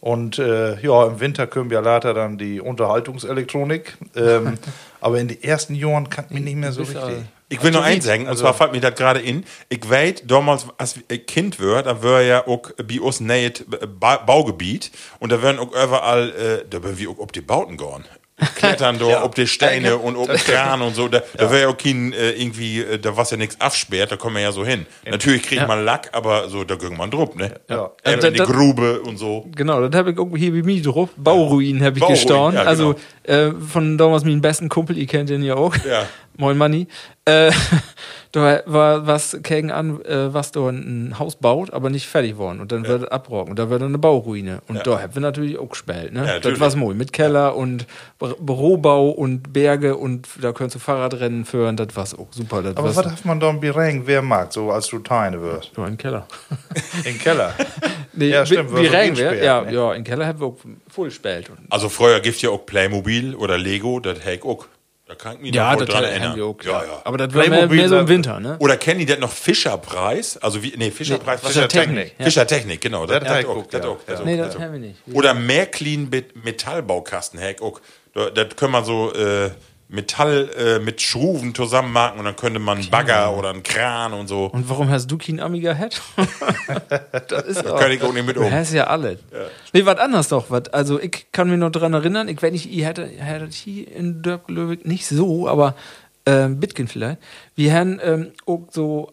Und äh, ja, im Winter können wir leider dann die Unterhaltungselektronik. Ähm, aber in den ersten Jahren kann ich mich nicht mehr so richtig. Ich will noch Also eins sagen, und also- zwar fällt mir das gerade in. Ich weiß, damals, als ich Kind war, da war ja auch bei uns näht ba Baugebiet und da werden auch überall, äh, da werden wir auch auf die Bauten gehen. Klettern da, ob die Steine und ob Kran und so. Da, da wäre ja auch kein, äh, irgendwie, äh, da was ja nichts absperrt, da kommen wir ja so hin. Natürlich kriegt man Lack, aber so, da ging man drupp, ne? Ja. Äh, Ja, in die das- Grube und so. Genau, das habe ich auch hier bei mir drauf. Bauruinen habe ich Bauruinen, gestaunt. ja, Also äh, von damals meinen besten Kumpel, ihr kennt den ja auch. Ja. Moin Manni. Äh, da war was gegen an, äh, was da ein Haus baut, aber nicht fertig worden. Und dann wird es abbrochen. Und da wird eine Bauruine. Und Ja. da haben wir natürlich auch gespielt. Ne? das natürlich. war's mooi. Mit Keller und Bü- Bürobau und Berge und da könntest du Fahrradrennen führen. Das war's auch super. Das Aber was hat man dann bereng, wer mag, so als du Teine wirst? nur ein Keller. Im Keller. Nee, Ja, stimmt, gesperrt, Ja, ne? ja, in Keller haben wir auch voll gespielt. Und Also früher gibt ja auch Playmobil oder Lego, das ich auch. Da kann ich mich Ja, noch dran erinnern. wir auch. ja, ja. Aber das war mehr, mehr so im Winter, ne? Oder kennen die das noch Fischerpreis? Also wie, nee, Fischerpreis, was Fischer ist das? Technik. Ja. Fischertechnik, genau. Das, Das das, auch, ich auch, das ja. auch, das Ja. Nee, das haben wir nicht. Oder Märklin Metallbaukasten, auch. Da- Das können man so äh, Metall äh, mit Schruven zusammenmarken und dann könnte man einen Bagger oder einen Kran und so. Und warum hast du kein Amiga Head? das ist auch. Kann ich auch nicht mit um. hast ja alles. Nee, was anders doch. Was, also, ich kann mich noch dran erinnern, ich weiß nicht, ihr hättet, hättet hier in Dörp-Löwig nicht so, aber ähm, Bitkin vielleicht. Wir haben ähm, auch so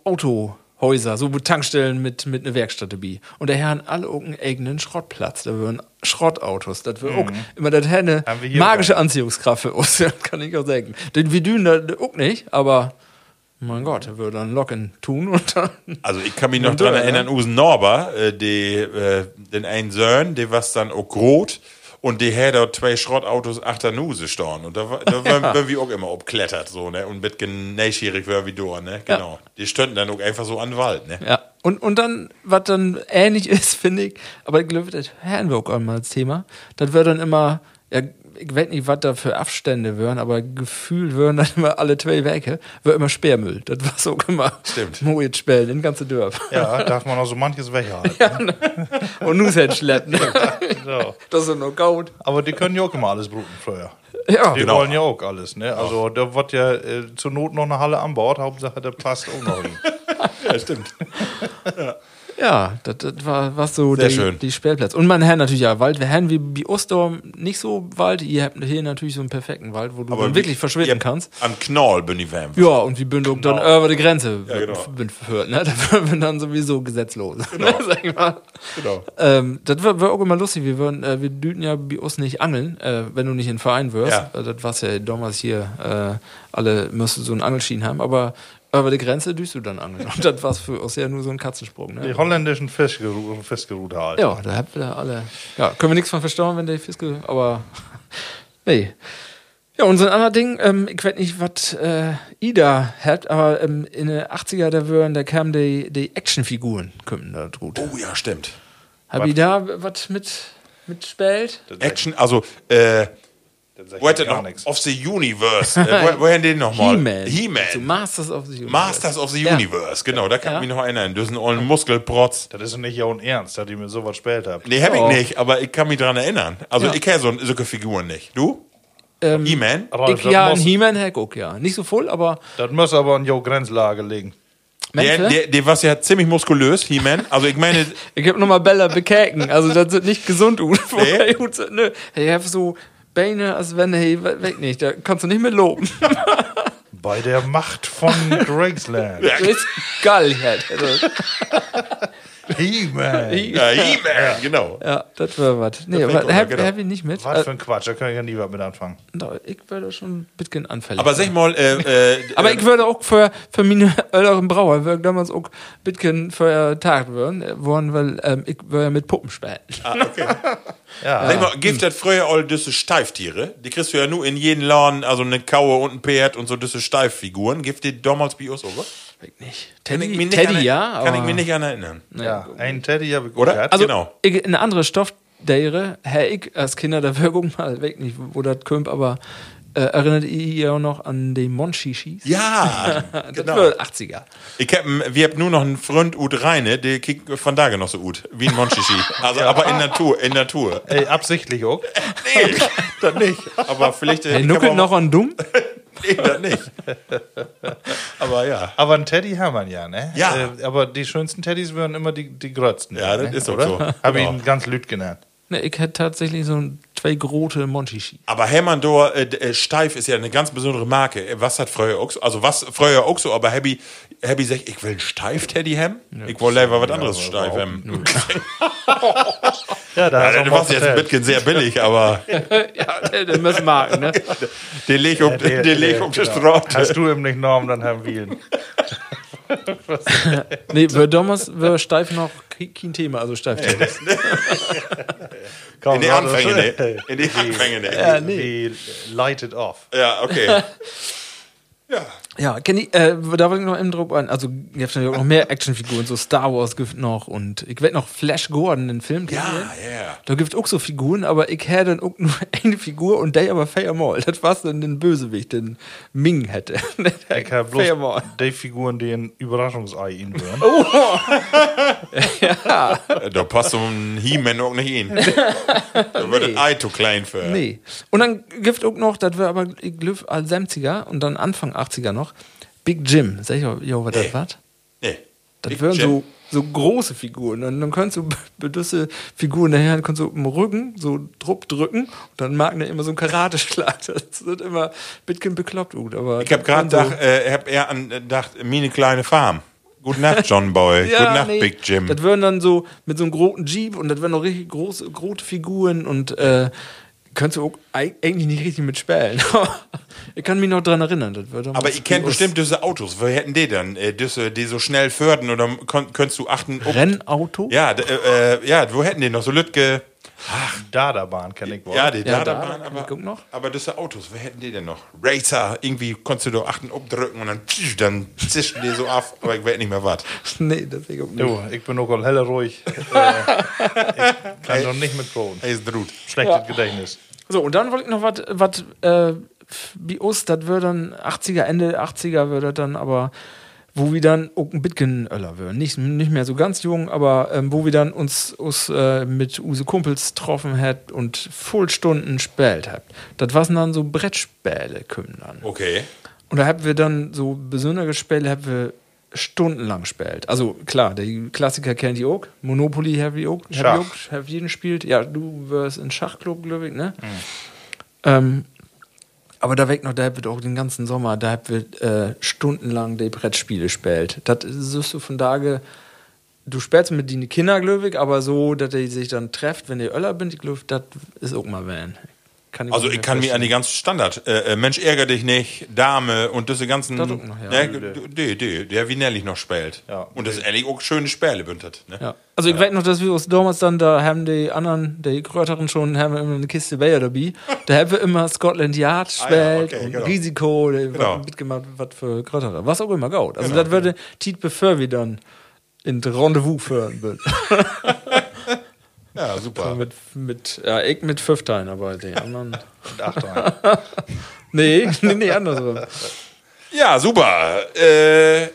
Autohäuser, so Tankstellen mit, mit einer Werkstatt dabei. Und da haben alle auch einen eigenen Schrottplatz. Da würden Schrottautos. Das wird auch immer, das hat wir hier magische auch. Anziehungskraft für uns, das kann ich auch sagen. Den wir dünen das auch nicht, aber mein Gott, er würde dann Locken tun und dann. Also ich kann mich noch dran du, erinnern, Usen Norber, äh, die, äh, den einen Sohn, der was dann auch rot und die hat dort zwei Schrottautos achter Nuse stehen. Und da, war- da waren waren wir auch immer obklettert, so, ne? Und mit neugierig war wie du, ne? Genau. Die standen dann auch einfach so an den Wald, ne? Ja. Und, und dann, was dann ähnlich ist, finde ich, aber ich glaube, das hören wir auch einmal als Thema, das wird dann immer, ja, ich weiß nicht, was da für Abstände wären, aber gefühlt wären dann immer alle zwei Werke, wird immer Sperrmüll. Das war so immer. Stimmt. Moet Spell, in ganze Dörf. Ja, darf man auch so manches weghalten. Und Nushänd schleppen. So. Das ist nur Gold. Aber die können ja auch immer alles bruten früher. Ja, Die Genau. wollen ja auch alles, ne? Also da wird ja äh, zur Not noch eine Halle an Bord, Hauptsache der passt auch noch hin. Ja, stimmt. Ja, das, das war was so Sehr die, schön. die Spielplätze. Und man hat natürlich ja Wald. Wir haben wie bei Ostorm nicht so Wald. Ihr habt hier natürlich so einen perfekten Wald, wo du dann wirklich verschwinden kannst. An Knoll bin ich warm. Ja, und wie Bündung dann über die Grenze Ja, genau. bin verhört, ne? Da würden wir dann sowieso gesetzlos. Ne, sag ich mal. Genau. Ähm, das war, war auch immer lustig. Wir, würden, äh, wir düten ja bei uns nicht angeln, äh, wenn du nicht in den Verein wirst. Ja. Äh, das war's ja damals hier. Äh, alle müssten so einen Angelschienen haben, aber über die Grenze düst du dann angeln. Und das war für uns ja nur so ein Katzensprung. Die Ne? holländischen Fischgeru Fischgerude halt. Ja, da habt ihr alle. Ja, können wir nichts von verstauen, wenn der Fiske, aber nee. Ja, und so ein anderes Ding, ähm, ich weiß nicht, was äh, Ida hat, aber ähm, in den 80er, da würden, da kamen die, die Actionfiguren, kommen da gut. Oh ja, stimmt. Hab ich da was mit, mitspielt? Action, also, äh, der gar noch? nix. Of the Universe. äh, wo, woher den nochmal? He-Man. He-Man. So Masters of the Universe. Masters of the Ja. Universe, genau, da kann Ja. ich mich noch erinnern. Das ist ein ollen Muskelprotz. Das ist nicht ja ernst, dass ihr mir sowas gespielt habt. Nee, hab ich nicht, aber ich kann mich dran erinnern. Also, Ja. ich kenne so, solche Figuren nicht. Du? Ähm, He-Man? Ich ja, ein He-Man hätte auch, ja. Nicht so voll, aber Das muss aber in Jo Grenzlage liegen. Der, Mensch, der, der war ja ziemlich muskulös, He-Man. Also, ich meine, Ich hab nochmal Bella bekäken. Also, das sind nicht gesund, gut. Nee? Nö. Ich hab so Beine, als wenn, hey, we- weg nicht. Da kannst du nicht mehr loben. Bei der Macht von Graceland. Das ist geil, halt. He-Man. ja, He-Man, genau. ja, das war was. Nee, aber hab, genau. hab ich nicht mit. Was Äh, für ein Quatsch, da kann ich ja nie was mit anfangen. da, ich werde schon ein bisschen anfällig. Aber sag mal, äh, äh, Aber äh, ich würde auch für, für meine älteren Brauer, würde damals auch ein bisschen vertagt werden, äh, worden, weil ähm, ich würde ja mit Puppen spielen. ah, okay. Ja. Sag mal, gibt das früher all diese Steiftiere? Die kriegst du ja nur in jeden Laden, also eine Kaue und ein Pferd und so diese Steiffiguren. Gibt die damals bei uns, oder? Nicht. Kann ich Teddy, mich nicht Teddy an, ja. Kann ich mich nicht an erinnern. ja, ein Teddy habe ich Oder? gehabt. Also, Genau. ich, eine andere Stoffdere, Herr ich als Kinder der Wirkung mal weg, nicht, wo das kommt, aber äh, erinnert ihr ja auch noch an die Monchichis? Ja, Das genau. war 80er. Ich hab, wir haben nur noch einen Freund Ut Reine, der kickt von da noch so gut, wie ein Monchichi. Also, aber in Natur, in Natur. Ey, absichtlich auch. Nee, das nicht. Aber vielleicht. äh, Hey, kann nuckelt noch an dumm? Nee, das nicht. Aber ja. Aber ein Teddy haben wir ja, ne? Ja. Äh, aber die schönsten Teddys wären immer die, die grötzten. Ja, das ne? ist auch Oder? so. Habe ich Genau. ihn ganz lüt genannt. Ne, ich hätte tatsächlich so ein- zwei große Monchichi. Aber Hermanndor äh, äh, Steif ist ja eine ganz besondere Marke. Äh, Was hat früher auch so? Also, was früher auch so, aber Happy, Happy sagt, ich will einen Steif-Teddy haben. ich will lieber was anderes Steif haben. Ja, da Ja, hast du du warst jetzt ein mit. bisschen sehr billig, aber ja, der müssen marken, ne? den leg um, den leg um die genau. Straße. Hast du ihm nicht genommen, dann haben wir ihn. Nee, für damals war steif noch ke- kein Thema, also steif. Komm, In die Anfänge, ne? In die Anfänge, ne? Ja, nee. Wie lighted off. Ja, okay. Ja. Ja, kenn ich, äh, da wollte ich noch eben drauf an. Also, ihr habt natürlich auch noch mehr Actionfiguren, so Star Wars gibt noch und ich werd noch Flash Gordon, den Film Ja, kennen. ja. Da gibt auch so Figuren, aber ich hätte dann auch nur eine Figur und der aber fair mal. Das war's dann den Bösewicht, den Ming hätte. Ich habe bloß fair mal. die Figuren, die ein Überraschungsei ihn würden. Oh. Da passt so ein He-Man auch nicht hin. Da wird Nee. ein Ei zu klein für. Nee. Und dann gibt auch noch, das war aber, ich glaube, als 70er und dann Anfang 80er noch, Big Jim. Sag ich, jo, was das war? Nee. Das Big wären Jim. so, so große Figuren. Und dann kannst du bedüsse Figuren daher, kannst du im Rücken so Druck drücken und dann mag der immer so einen Karateschlag. Das wird immer bisschen bekloppt. gut, Aber Ich habe gerade so, gedacht, äh, hab eher an gedacht, meine kleine Farm. Gute Nacht, John Boy. Gute Nacht, nee, Big Jim. Das wären dann so mit so einem großen Jeep und das wären noch richtig große, große Figuren und äh, könntest du eigentlich nicht richtig mitspielen. ich kann mich noch dran erinnern. Aber ich kenne bestimmt diese Autos. Wo hätten die dann? Äh, diese, die so schnell förden oder könntest du achten? ob- Rennauto? Ja, äh, äh, ja, wo hätten die noch? So Lütke. Dardabahn kenne ich wohl. Ja, die Ja, Dardabahn, da- aber, guck noch. aber diese Autos, wo hätten die denn noch? Racer, irgendwie konntest du da achten, obdrücken und dann, dann zischen die so ab, aber ich weiß nicht mehr was. Nee, das ich auch nicht. Du, ich bin auch all helle ruhig. äh, ich kann doch nicht mit Drohnen. Hey, ist drut. Schlechtes Gedächtnis. So, und dann wollte ich noch was, was, äh, wie uns, das wird dann 80er, Ende 80er wird das dann aber, wo wir dann auch ein bisschen öller würden. Nicht, nicht mehr so ganz jung, aber ähm, wo wir dann uns, uns äh, mit use Kumpels getroffen hat und Vollstunden spielt habt. Das waren dann so Brettspiele, kommen dann. Okay. Und da haben wir dann so besondere Spiele, haben wir stundenlang gespielt. Also klar, die Klassiker kennt ihr auch. Monopoly have you auch. Schach. Auch, have jeden gespielt. Ja, du wirst in Schachclub, glaube ich, ne? Ähm, aber da weg noch, da haben wir auch den ganzen Sommer, da haben wir äh, stundenlang die Brettspiele gespielt. Das ist so von Tage, du spielst mit den Kindern, glaube aber so, dass die sich dann trefft, wenn die Öller bin, ich glaube, das ist auch mal wenn. Kann ich Also ich kann mich an die ganzen Standard, äh, äh, Mensch ärger dich nicht, Dame und diese ganzen, Das auch noch, ja. ne, die, die, der wie Nelly noch spielt. Ja. Und das ist ehrlich auch schöne Spiele bündert. Ne? Ja. Also ich weiß noch, dass wir uns damals dann, da haben die anderen, die Gröteren schon, haben immer eine Kiste Bayer dabei. Da haben wir immer Scotland Yard Ah ja, gespielt okay, und genau. Risiko, Genau. haben mitgemacht, was für Grötere. Was auch immer gaut. Also das würde Tiet bevor wir dann in Rendezvous führen würden. Ja, super. mit, mit, ja, ich mit fünf Teilen, aber die anderen. Ach, rein. nee, nee, nee, andersrum. Ja, super. Äh,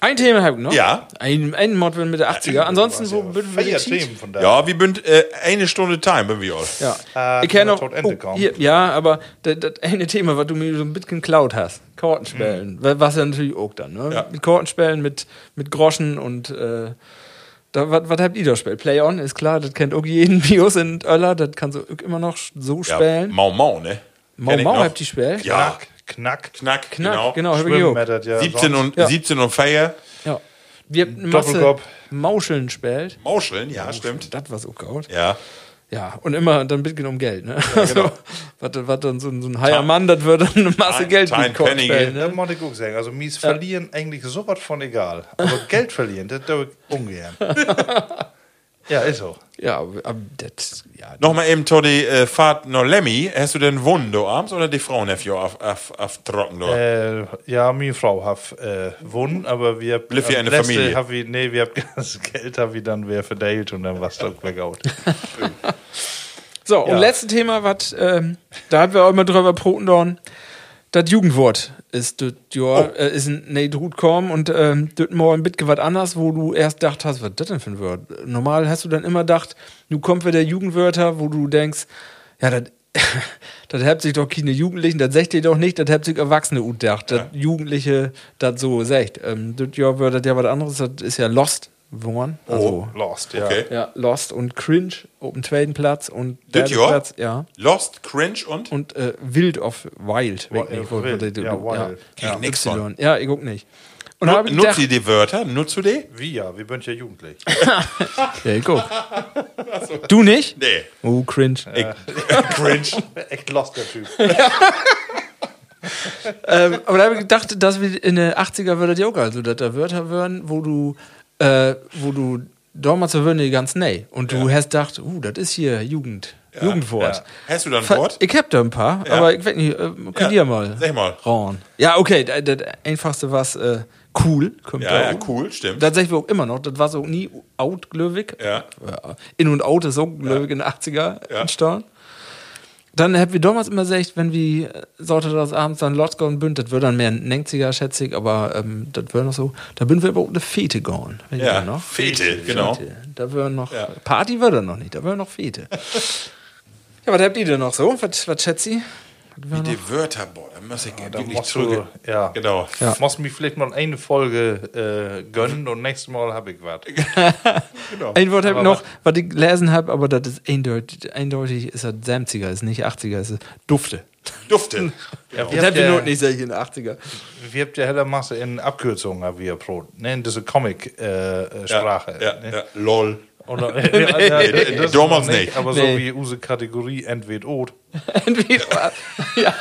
Ein Thema habe ich noch. Ja. Ein, ein Mod mit der 80er. Ansonsten, wo wir die Tiet? Themen von da. ja, wir bünd äh, eine Stunde Time, bin wir all. Ja. Äh, ich kenne wir noch. Oh, hier, ja, aber das, das eine Thema, was du mir so ein bisschen geklaut hast: Kartenspielen. Wa- Was ja natürlich auch dann, ne? Ja. Mit Kartenspielen, mit, mit Groschen und. Äh, da, was, was habt ihr da gespielt? Play On ist klar, das kennt auch jeden Bios in Öller, das kannst du immer noch so Ja, spielen. Mau Mau, ne? Mau Mau habt ihr gespielt? Ja, Knack, Knack. Knack, Knack, genau. genau, hab ich ja 17 sonst. und, Ja. 17 und Feier. Ja. Wir habt eine Masse Doppelkopf. Mauscheln gespielt. Mauscheln, ja, stimmt. Das war so gut. Ja. Ja, und immer dann ein bisschen um Geld, ne? also, was, was dann so, ein- so ein heier Mann, das würde eine Masse Time- Geld Time Das ne? muss ich auch sagen. Also, mies verlieren eigentlich so was von egal. Aber Geld verlieren, das tue ich ungern. ja, ist so. Ja, aber das, ja, Nochmal eben, Toddy, äh, Fahrt nach Lemmy. Hast du denn Wunden da abends oder die Frauen have you auf, auf, auf trocken da? Äh, ja, meine Frau hat äh, gewonnen, aber wir Bliff wie eine Familie. Hab wir, nee, wir haben das Geld hab wir dann wer verteilt und dann war es doch weggehauen. So, und Ja. letztes Thema, was, ähm, da haben wir auch immer drüber proten dorn. Das Jugendwort ist das Jahr, äh, ist ein nee, gut kommen und ähm, das ein bisschen was anders, wo du erst gedacht hast, was das denn für ein Wort? Normal hast du dann immer gedacht, du kommst wieder Jugendwörter, wo du denkst, ja, das das habt sich doch keine Jugendlichen, das sagt ihr doch nicht, das habt sich Erwachsene gedacht, das Jugendliche das so sagt. Ähm, das Jahr wird das ja was anderes, das ist ja Lost geworden. Also, Lost, ja. Okay. ja, Lost und Cringe auf dem zweiten Platz und Jahr? Platz, ja. Lost, Cringe und? Und äh, Wild of Wild. Nicht, äh, Wild, die- ja, ja. Wild. Ich nix von. Ja, ich guck nicht. Und ich Nutzt ihr die Wörter? Nutzt du die? Wie ja, wir sind ja jugendlich. ja, ich guck. Du nicht? Nee. Oh, cringe. Cringe. Echt lost, der Typ. ähm, aber da habe ich gedacht, dass wir in den 80er würde ja auch also dass da Wörter würden, wo du, äh, wo du damals würden die ganz nee. Und du hast gedacht, uh, das ist hier Jugend, Jugendwort. ja. Hast du da ein Wort? Ich hab da ein paar, aber ich weiß nicht, äh, könnt Ja, ihr mal. sag mal. Rauen. Ja, okay, das, das einfachste war äh, cool. Kommt Ja, ja, cool, stimmt. Das sag ich auch immer noch. Das war so nie out, glöwig. Ja. In und out ist so glöwig in den 80er Ja. entstanden. Dann haben wir damals immer gesagt, wenn wir äh, sollte das abends dann Lots gehen bünd, das wird dann mehr ein 90er, schätze ich, aber ähm, das wäre noch so. Da bin wir aber auch eine Fete gehen. Ja, noch. Fete, genau. Fete. Da wäre noch, Ja. Party wird er noch nicht, da wäre noch Fete. ja, was habt ihr denn noch so? Was, was schätzt ihr? Noch? Die Wörter, boah, da muss ich Da wirklich zurück. du, ja. Genau. Ja. Musst mir vielleicht mal eine Folge äh, gönnen und nächstes Mal habe ich was. Ein Wort habe ich noch, was ich gelesen habe, aber das ist eindeutig, eindeutig ist das 70er, ist nicht 80er, ist Dufte. Dufte. Ja, wir ihr ja, nur nicht in den 80er. wir habt ja heller Masse in Abkürzungen hab wir Brot. Ne, in diese Comic-Sprache. Äh, Sprache, Ja, ne? ja, lol. Oder, ja, ja, nee, das damals noch nicht. Aber Nee. so wie unsere Kategorie entweder oder. Entweder,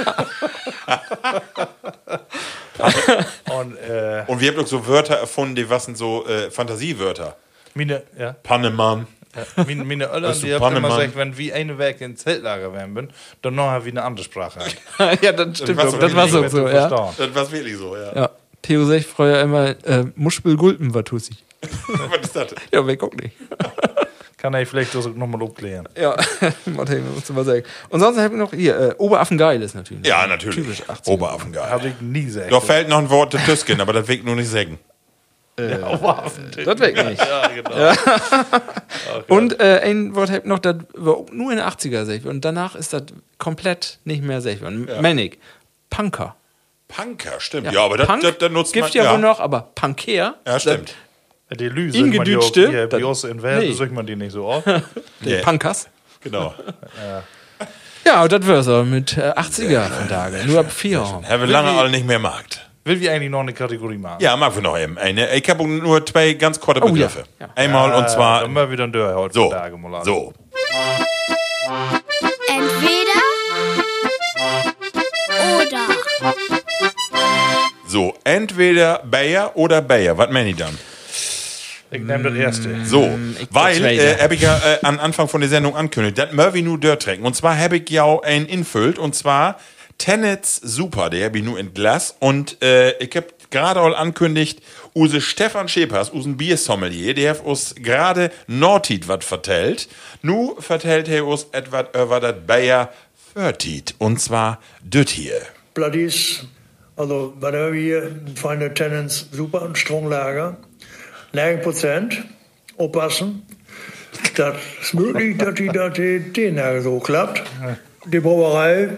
Und äh, Und wir haben doch so Wörter erfunden, die was sind so äh, Fantasiewörter. meine, ja, Pannemann. ja, meine, meine Eltern, Das die haben immer gesagt, wenn wir eine Weg ins Zeltlager wären, bin, dann noch haben wir eine andere Sprache. ja, das stimmt. doch Das war nicht so, ja. Das war wirklich so, ja. ja. Theo sagt früher immer, äh, Muspel Gulpen war Tussi. was ist das? Ja, wer guckt nicht. Kann ich vielleicht das nochmal aufklären. Ja, Martin, musst du mal sagen. Und sonst habe ich noch hier, äh, Oberaffengeil ist natürlich. Ja, natürlich. Typisch 80er. Oberaffengeil. Habe ich nie gesagt. Da fällt noch ein Wort der Tüsken, aber das will ich nur nicht sagen. Das weg nicht. Ja, genau. Und äh, ein Wort habe ich noch, das war nur in den 80er sech und danach ist das komplett nicht mehr sech. Und Manic, Punker. Punker, stimmt. Ja, aber das, Punk das, das nutzt gibt man. ja, wohl noch, aber Punker. Ja, stimmt. Die Lüse, Ingedütschte? Hier, bei Das- uns in Welt, nee. sagt man die nicht so oft. Die Yeah. Punkers. Genau. Ja, und das wär's auch mit äh, 80er von Tage. Nur ab vier. Haben wir lange alle nicht mehr Markt. Will wir eigentlich noch eine Kategorie machen? Ja, machen wir noch eben eine. Ich habe nur zwei ganz kurze Oh, ja. Begriffe. Ja. Einmal und Dann zwar mal wieder ein Dörr heute so. Tage. So. Entweder So, entweder Bayer oder Bayer. Was meine ich dann? Ich nehme das erste. So, ich weil, äh, habe ich ja äh, am Anfang von der Sendung ankündigt, das Murphy nur Dirt trinken. Und zwar habe ich ja auch ein infüllt und zwar Tennets Super, der habe ich nur in Glas. Und äh, ich habe gerade auch ankündigt, Use Stefan Schepers, usen Biersommelier, der hat uns gerade Nordtit was vertellt. Nu vertellt er uns etwas über das Bayer Förtit. Und zwar das hier. Bloodies, also was haben wir hier? Feine Tenants, super und Stromlager. 9 Prozent. Aufpassen. Das ist möglich, dass die, dass die den so klappt. Die Brauerei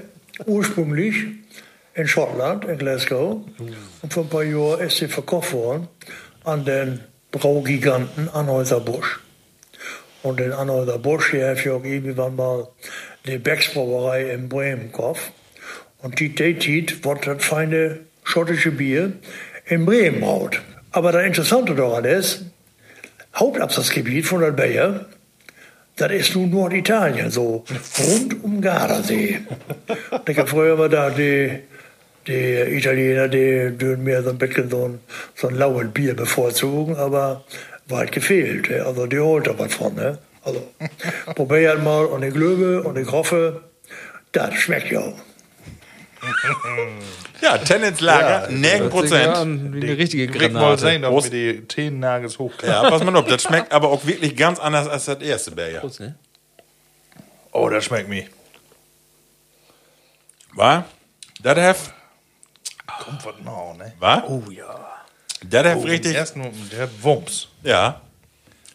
ursprünglich in Schottland, in Glasgow. Und vor ein paar Jahren ist sie verkauft worden an den Braugiganten Anhäuser-Busch. Und den Anhäuser-Busch, der hat ja auch irgendwann mal die Becks-Brauerei in Bremen gekauft. Und die Tätit wird das feine schottische Bier in Bremen braut. Aber das Interessante daran ist, Hauptabsatzgebiet von der Bayer, das ist nun Norditalien, so rund um Gardasee. Ich habe früher immer da die, die Italiener, die würden mir so ein bisschen so ein, so ein laues Bier bevorzugen, aber weit gefehlt. Also die holt da was von. Ne? Also probiert mal und ich glaube und ich hoffe, das schmeckt ja. Ja, Tennets Lager, 9 Prozent. Ja, wie eine richtige Ich will mal Granate. sehen, ob wir die Zehennagels hochkriegen. Ja, pass mal auf, das schmeckt aber auch wirklich ganz anders als das erste Bayer. Prost, ne? Oh, das schmeckt mir. Wa? Das hef, Kommt was noch, ne? wa? Oh ja. Das hef Oh, richtig. Erst nur der Wumms. Ja.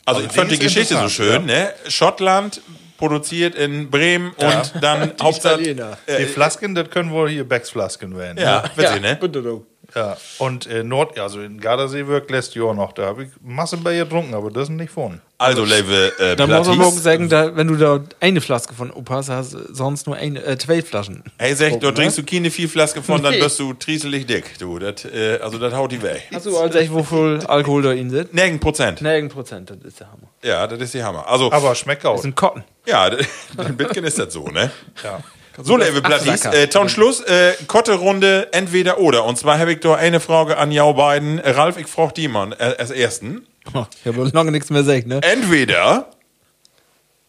Also, Also ich fand die Geschichte so schön, ne? Schottland produziert in Bremen und dann Hauptsache. Die Flasken, das können wohl hier Becks-Flasken werden. Ja, witzig, ne? Bitte doch. Ja, und äh, Nord, also in Gardasee wirkt lässt ja auch noch. Da habe ich Massen bei ihr getrunken, aber das ist nicht von. Also, Level äh, Da muss man Plattis. sagen, da, wenn du da eine Flaske von Opas hast, sonst nur eine, äh, zwei Flaschen. Hey, sag, da trinkst du keine vier Flaschen von, dann bist du trieselig dick, du. Das, äh, also, das haut die weg. Hast du also echt, wo viel Alkohol da in sitzt? 9 Prozent. 9 Prozent, das ist der Hammer. Ja, das ist die Hammer. Also, Aber schmeckt auch. Das ist ein Cotton. ja, in Bitcoin ist das so, ne? Ja. So, Level Absacker. äh, Town Schluss, äh, Kotte-Runde, entweder oder. Und zwar habe ich da eine Frage an jou beiden. Ralf, ich frage die mal äh, als ersten. Ich habe lange nichts mehr gesagt, ne? Entweder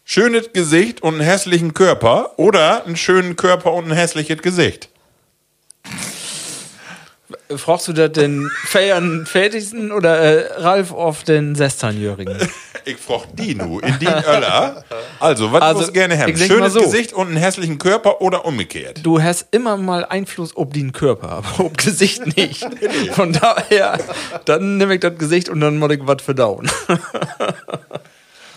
schönes Gesicht und einen hässlichen Körper oder einen schönen Körper und ein hässliches Gesicht. Fragst du das den Feiern fertigsten oder äh, Ralf auf den 16-Jährigen? Ich frage die nu, in die Öller. Also, was Also, also, du gerne haben? Schönes so. Gesicht und einen hässlichen Körper oder umgekehrt? Du hast immer mal Einfluss auf den Körper, aber auf Gesicht nicht. Von daher, dann nehme ich das Gesicht und dann muss ich was verdauen.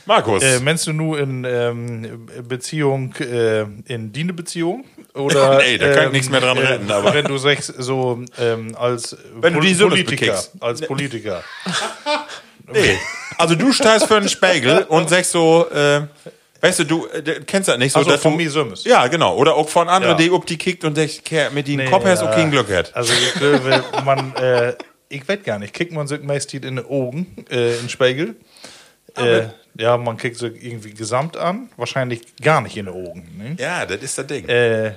Markus. Äh, meinst du nur in ähm, Beziehung, äh, in Dienebeziehung? Oder, Nee, da kann ich nichts mehr dran retten, aber- Wenn du sagst, so ähm, als Wenn du die Sonne Politiker. bekickst. Als Politiker. nee. Also, du stehst für einen Spiegel und sagst so, äh, weißt du, du äh, kennst das nicht so. Also von mir Sömmes. Ja, genau. Oder auch von anderen, Ja. die ob die kickt und Kerl, mit dem Kopf hast du kein Glück hat. Also ich glaube, man, äh, ich weiß gar nicht, kriegt man sich meistens in die Augen, äh, in den Spiegel. Äh, ja, man kriegt sich irgendwie gesamt an, wahrscheinlich gar nicht in die Augen. Ne? Ja, das ist das Ding. Äh,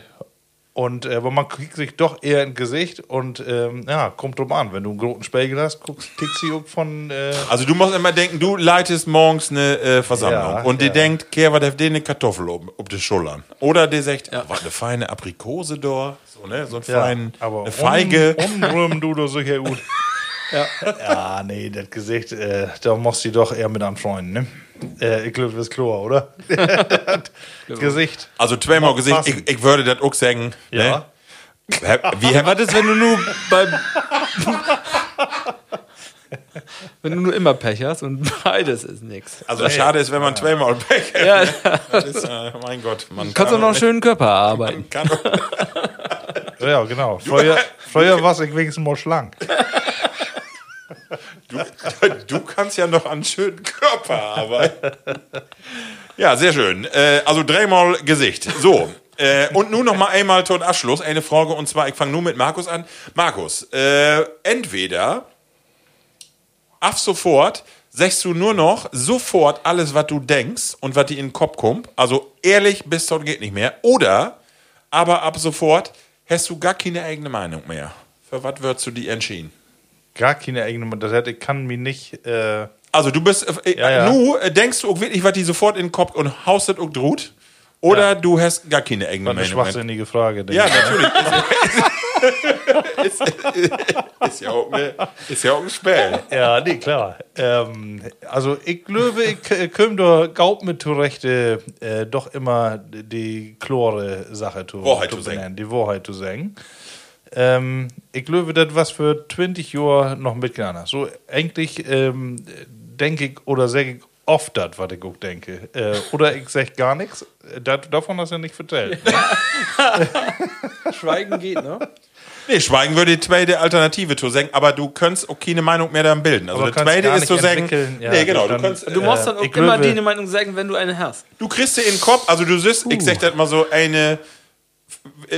und äh, aber man kriegt sich doch eher ein Gesicht und ähm, ja, kommt drum an. Wenn du einen großen Spiegel hast, guckst, kriegst du auch von äh, Also du musst immer denken, du leitest morgens eine äh, Versammlung Ja, und die ja. denkt, Kehr, was hat der eine Kartoffel ob, ob die Schultern? Oder der sagt, oh, was eine feine Aprikose da, so ne, so ein ja, fein, aber eine Feige. Un, unrühmen du doch sicher gut. ja. ja, nee, das Gesicht, äh, da musst du doch eher mit anfreunden, ne? Äh, ich glaube, das ist klar, oder? das Gesicht. Also zweimal Gesicht, ich, ich würde das auch sagen. Ja. Ne? Wie hab- Was ist, wenn du nur beim. wenn du nur immer Pech hast und beides ist nix. Also schade ist, wenn man zweimal Pech hat. Ja, Das ist, äh, mein Gott, man kannst du noch einen schönen Körper arbeiten. Kann doch, Ja, genau. Früher, früher war ich wenigstens mal schlank. Du, du kannst ja noch einen schönen Körper arbeiten. Ja, sehr schön. Äh, also dreimal Gesicht. So. Äh, und nun noch mal einmal zum Abschluss eine Frage und zwar, ich fange nur mit Markus an. Markus, äh, entweder ab sofort sagst du nur noch sofort alles, was du denkst und was dir in den Kopf kommt. Also ehrlich bis dort geht nicht mehr. Oder aber ab sofort hast du gar keine eigene Meinung mehr. Für was würdest du die entschieden? Gar keine eigene, das hätte, ich kann mich nicht, äh, Also du bist, äh, Ja, ja. nu äh, denkst du auch wirklich, was die sofort in den Kopf und haust das auch droht? Oder Ja. du hast gar keine eigene eine Meinung mehr? schwachsinnige Frage. Ja, ich. natürlich. ist, ist, ja auch eine, ist ja auch ein Spiel. Ja, nee, klar. Ähm, also ich glaube, ich äh, komme da gaut mit zurecht, äh, äh, doch immer die klore Sache zu, Wahrheit zu benennen, die Wahrheit zu sagen. Ähm, ich glaube, das was für 20 Jahre noch mitgegangen So eigentlich ähm, denke ich oder sage ich oft das, was ich auch denke. Äh, oder ich sage gar nichts. Davon hast du ja nicht erzählt. Schweigen geht, ne? Nee, Schweigen würde die zweite Alternative zu sagen, aber du könntest auch keine Meinung mehr dann bilden. Also kannst zweite ist zu sagen. Ja, nee, genau, du, dann- kannst, Du musst Äh, dann auch immer die Meinung sagen, wenn du eine hast. du kriegst dir in den Kopf, also du siehst, Uh. ich sag das mal so, eine,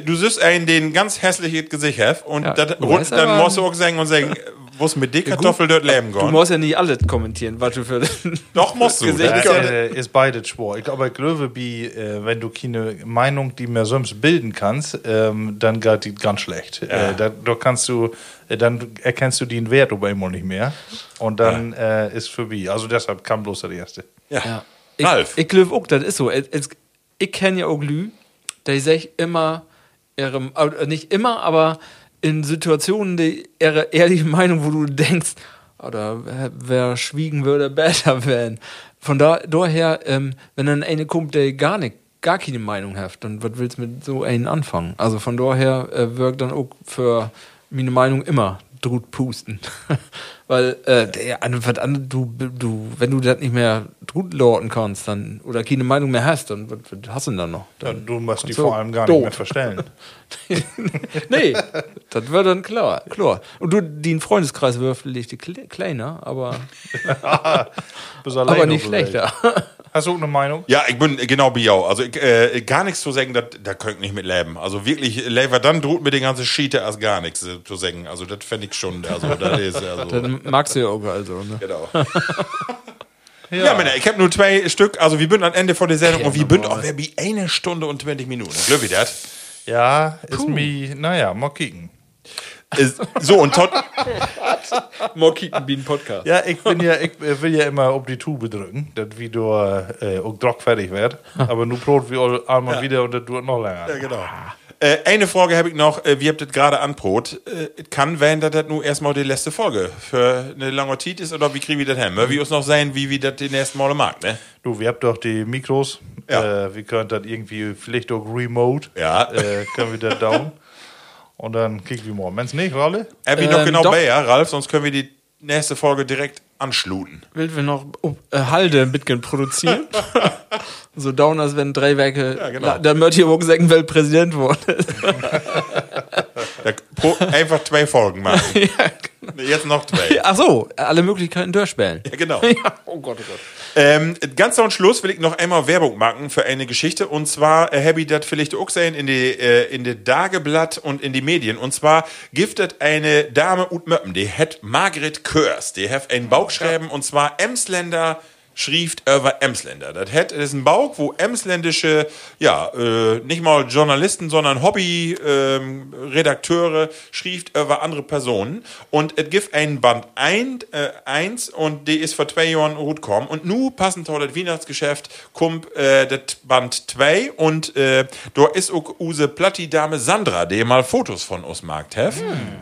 du siehst einen, den ganz hässliches Gesicht hat und Ja, dat, du dann aber- musst du auch sagen und sagen, was mit der Kartoffel dort leben Du gehen. musst ja nicht alles kommentieren, was du für Doch musst du. Gesicht Das Das ist ja- äh, ist beides schwer. Ich glaube, ich glaube, wie, äh, wenn du keine Meinung, die mir sonst bilden kannst, ähm, dann geht die ganz schlecht. Äh, da, da kannst du, äh, dann erkennst du den Wert aber immer nicht mehr. Und dann äh, ist vorbei. Also deshalb kam bloß der erste. Ja. Ich, Ralf. ich glaube auch, das ist so. Es, ich kenne ja auch Lü, die sich immer, ihre, äh, nicht immer, aber in Situationen, die ihre ehrliche Meinung, wo du denkst, oder wer schwiegen würde, besser werden. Von da, daher, ähm, wenn dann eine kommt, der gar nicht, gar keine Meinung hat, dann was willst du mit so einen anfangen? Also von daher äh, wirkt dann auch für meine Meinung immer drut pusten. Weil, äh, der, du, du, wenn du das nicht mehr lorten kannst, dann, oder keine Meinung mehr hast, dann was, was hast du denn dann noch? Ja, Dann, du musst die vor allem gar tot. nicht mehr verstellen. nee, das wird dann klar, klar. Und du, den Freundeskreis würfel ich die kle- kleiner, aber, aber nicht schlechter. Hast du auch eine Meinung? Ja, ich bin genau wie auch. Also ich, äh, gar nichts zu sagen, da könnt ich nicht mit leben. Also wirklich, lever dann droht mir den ganzen Schiete als gar nichts äh, zu sagen. Also das fände ich schon, also das ist also. Dann magst du ja auch also, ne? Genau. Ja, Männer, ich habe nur zwei Stück, also wir sind am Ende von der Sendung und wir sind auch wie eine Stunde und 20 Minuten. Glück wie das. Ja, ist mir, naja, mal kicken. So, und Todd, Morkiken Bean Podcast. Ja, ich bin ja, ich will ja immer auf die Tube drücken, dass wie du äh, Drock fertig wird. Aber nur Brot wie einmal wieder und das dauert noch länger. Ja, genau. Äh, eine Frage habe ich noch, äh, wie habt ihr das gerade anbrot? Äh, kann werden, dass das nur erstmal die letzte Folge für eine lange Zeit ist, oder wie kriegen wir das hin? Mögen wir uns noch sehen, wie wir das die nächsten Male mag, ne? Du, wir habt doch die Mikros. Ja. Äh, wir können das irgendwie, vielleicht auch remote. Ja. Äh, können wir das down. Und dann kicken wir mal. Wenn's nicht, Rolle? Hab ich noch Ähm, genau doch. bei, ja, Ralf, sonst können wir die nächste Folge direkt anschluten. Will wir noch oh, äh, Halde bisschen produzieren? so down, als wenn drei Werke, Ja, genau. dann wird hier wer Präsident wurde. Da, pro, einfach zwei Folgen machen. genau. Jetzt noch zwei. Ach so, alle Möglichkeiten durchspielen. Ja, genau. Ja, oh Gott, oh Gott. Ähm, ganz zum Schluss will ich noch einmal Werbung machen für eine Geschichte. Und zwar äh, habe ich das vielleicht auch sehen in die, äh, in die Dageblatt und in die Medien. Und zwar giftet eine Dame ut Möppen, die hat Margret Körs. Die hat einen Bauch schreiben und zwar Emsländer Schrift über Emsländer. Das das ist ein Bauch, wo emsländische, ja, äh, nicht mal Journalisten, sondern Hobby-Redakteure schrift über andere Personen. Und es gibt einen Band 1 äh, eins und die ist vor zwei Jahren gut gekommen. Und nu passend zu das Weihnachtsgeschäft kommt äh, das Band 2 und äh, da ist auch use Platti-Dame Sandra, die mal Fotos von uns markt hat.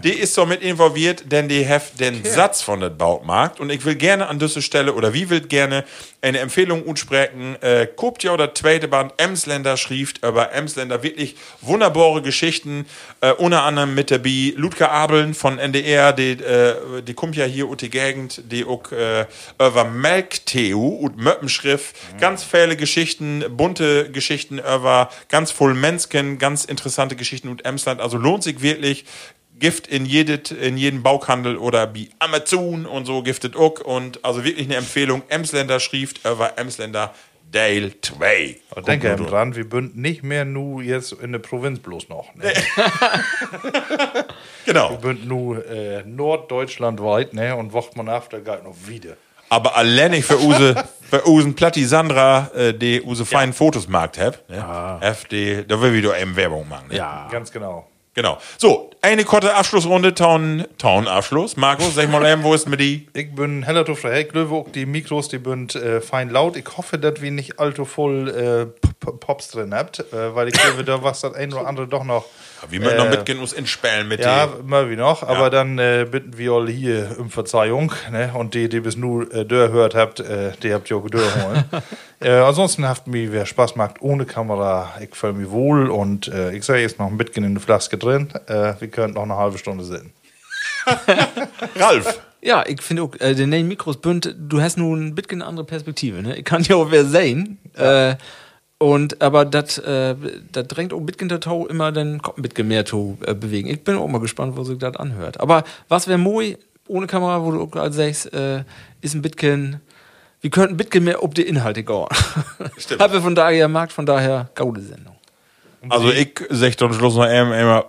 Die ist so mit involviert, denn die hat den Satz von das Baumarkt. Und ich will gerne an dieser Stelle, oder wie will gerne eine Empfehlung unsprechen. Äh, guckt ja das zweite Band Emsländer Schrift über Emsländer. Wirklich wunderbare Geschichten. Äh, unter anderem mit der Bi Ludger Abeln von NDR. Die, äh, die kommt ja hier aus die Gegend. Die auch äh, über Melkteu und Möppenschrift. Ganz viele Geschichten, bunte Geschichten über ganz voll Menschen, ganz interessante Geschichten und Emsland. Also lohnt sich wirklich. Gift in, jedet, in jeden Bauchhandel oder wie Amazon und so giftet auch. Und also wirklich eine Empfehlung. Emsländer Schrift über Emsländer Dale 2. Und denke dran, wir bünden nicht mehr nur jetzt in der Provinz bloß noch. Ne? Genau. Wir bünden nur äh, norddeutschlandweit ne? und wacht man nach, da geht noch wieder. Aber allein für Use, für Usen Platti Sandra, äh, die Use feinen Fotos markt hab, ne? Hab die, da will wir doch eben Werbung machen. Ne? Ja. Ganz genau. Genau. So, eine kurze Abschlussrunde, Town, Town Abschluss. Markus, sag mal eben, wo ist mit die? Ich bin heller. Ich glaube auch, die Mikros, die sind äh, fein laut. Ich hoffe, dass wir nicht allzu voll äh, Pops drin habt, äh, weil ich glaube, da was das ein oder andere doch noch. Wir müssen noch Äh, mitgehen, uns inspellen mit Ja, die. mal wie noch, aber dann äh, bitten wir alle hier um Verzeihung. Ne? Und die, die bis nur äh, Dörr hört habt, äh, die habt ihr auch Dörr holen. ansonsten habt mir, wer Spaß macht, ohne Kamera, ich fühle mich wohl und ich sage jetzt noch bisschen in der Flaske drin. Äh, wir könnten noch eine halbe Stunde sitzen. Ralf. Ja, ich finde auch, äh, der neuen Mikros bünd, du hast nun ein bisschen eine andere Perspektive, ne? Ich kann ja auch wer sehen. Äh, und, aber das äh, drängt auch ein bisschen der Tau immer den Kopf ein bisschen mehr zu äh, bewegen. Ich bin auch mal gespannt, wo sich das anhört. Aber was wäre moi ohne Kamera, wo du auch gerade sagst, äh, ist ein bisschen, wir könnten ein bisschen mehr ob die Inhalte gehen. Stimmt. Habe von daher Markt, von daher gaude Sendung. Also ich sag dann Schluss noch immer,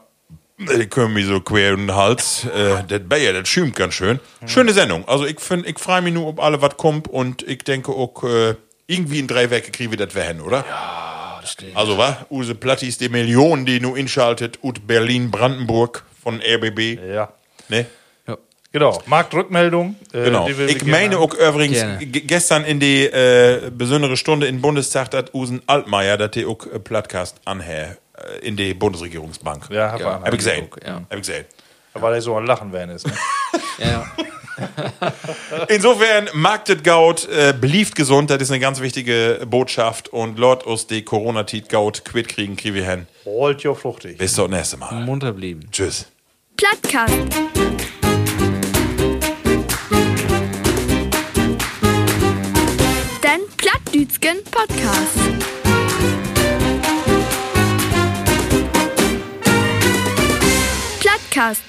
die können mich so quer in den Hals. Äh, das Bayer, das schümt ganz schön. Schöne Sendung. Also ich finde, ich freue mich nur, ob alle was kommt und ich denke auch, äh, irgendwie in drei Wochen kriegen wir das hin, oder? Ja, das stimmt. Also was? Use Plattis, die Millionen, die nu inschaltet, ut Berlin-Brandenburg von RBB. Ja. Ne? Genau, Marktrückmeldung. Äh, Genau. die will wir Ich meine haben. auch übrigens Gerne. gestern in die äh, besondere Stunde im Bundestag, dass Usen Altmaier, dass die auch äh, Plattcast anher äh, in die Bundesregierungsbank. Ja, hab Ja. ich Hab ich gesehen. Ja. Hab ich gesehen. Weil er so ein Lachen werden ist. Ne? Ja, ja. Insofern, Marktet Gaut, äh, belieft gesund, das ist eine ganz wichtige Botschaft. Und Lord us die Corona-Tit Gaut quitt kriegen, kriegen wir hin. Rollt ja fruchtig. Bis zum nächsten Mal. Munter blieben. Tschüss. Plattkast. Den Plattdütschen Podcast. Plattkast.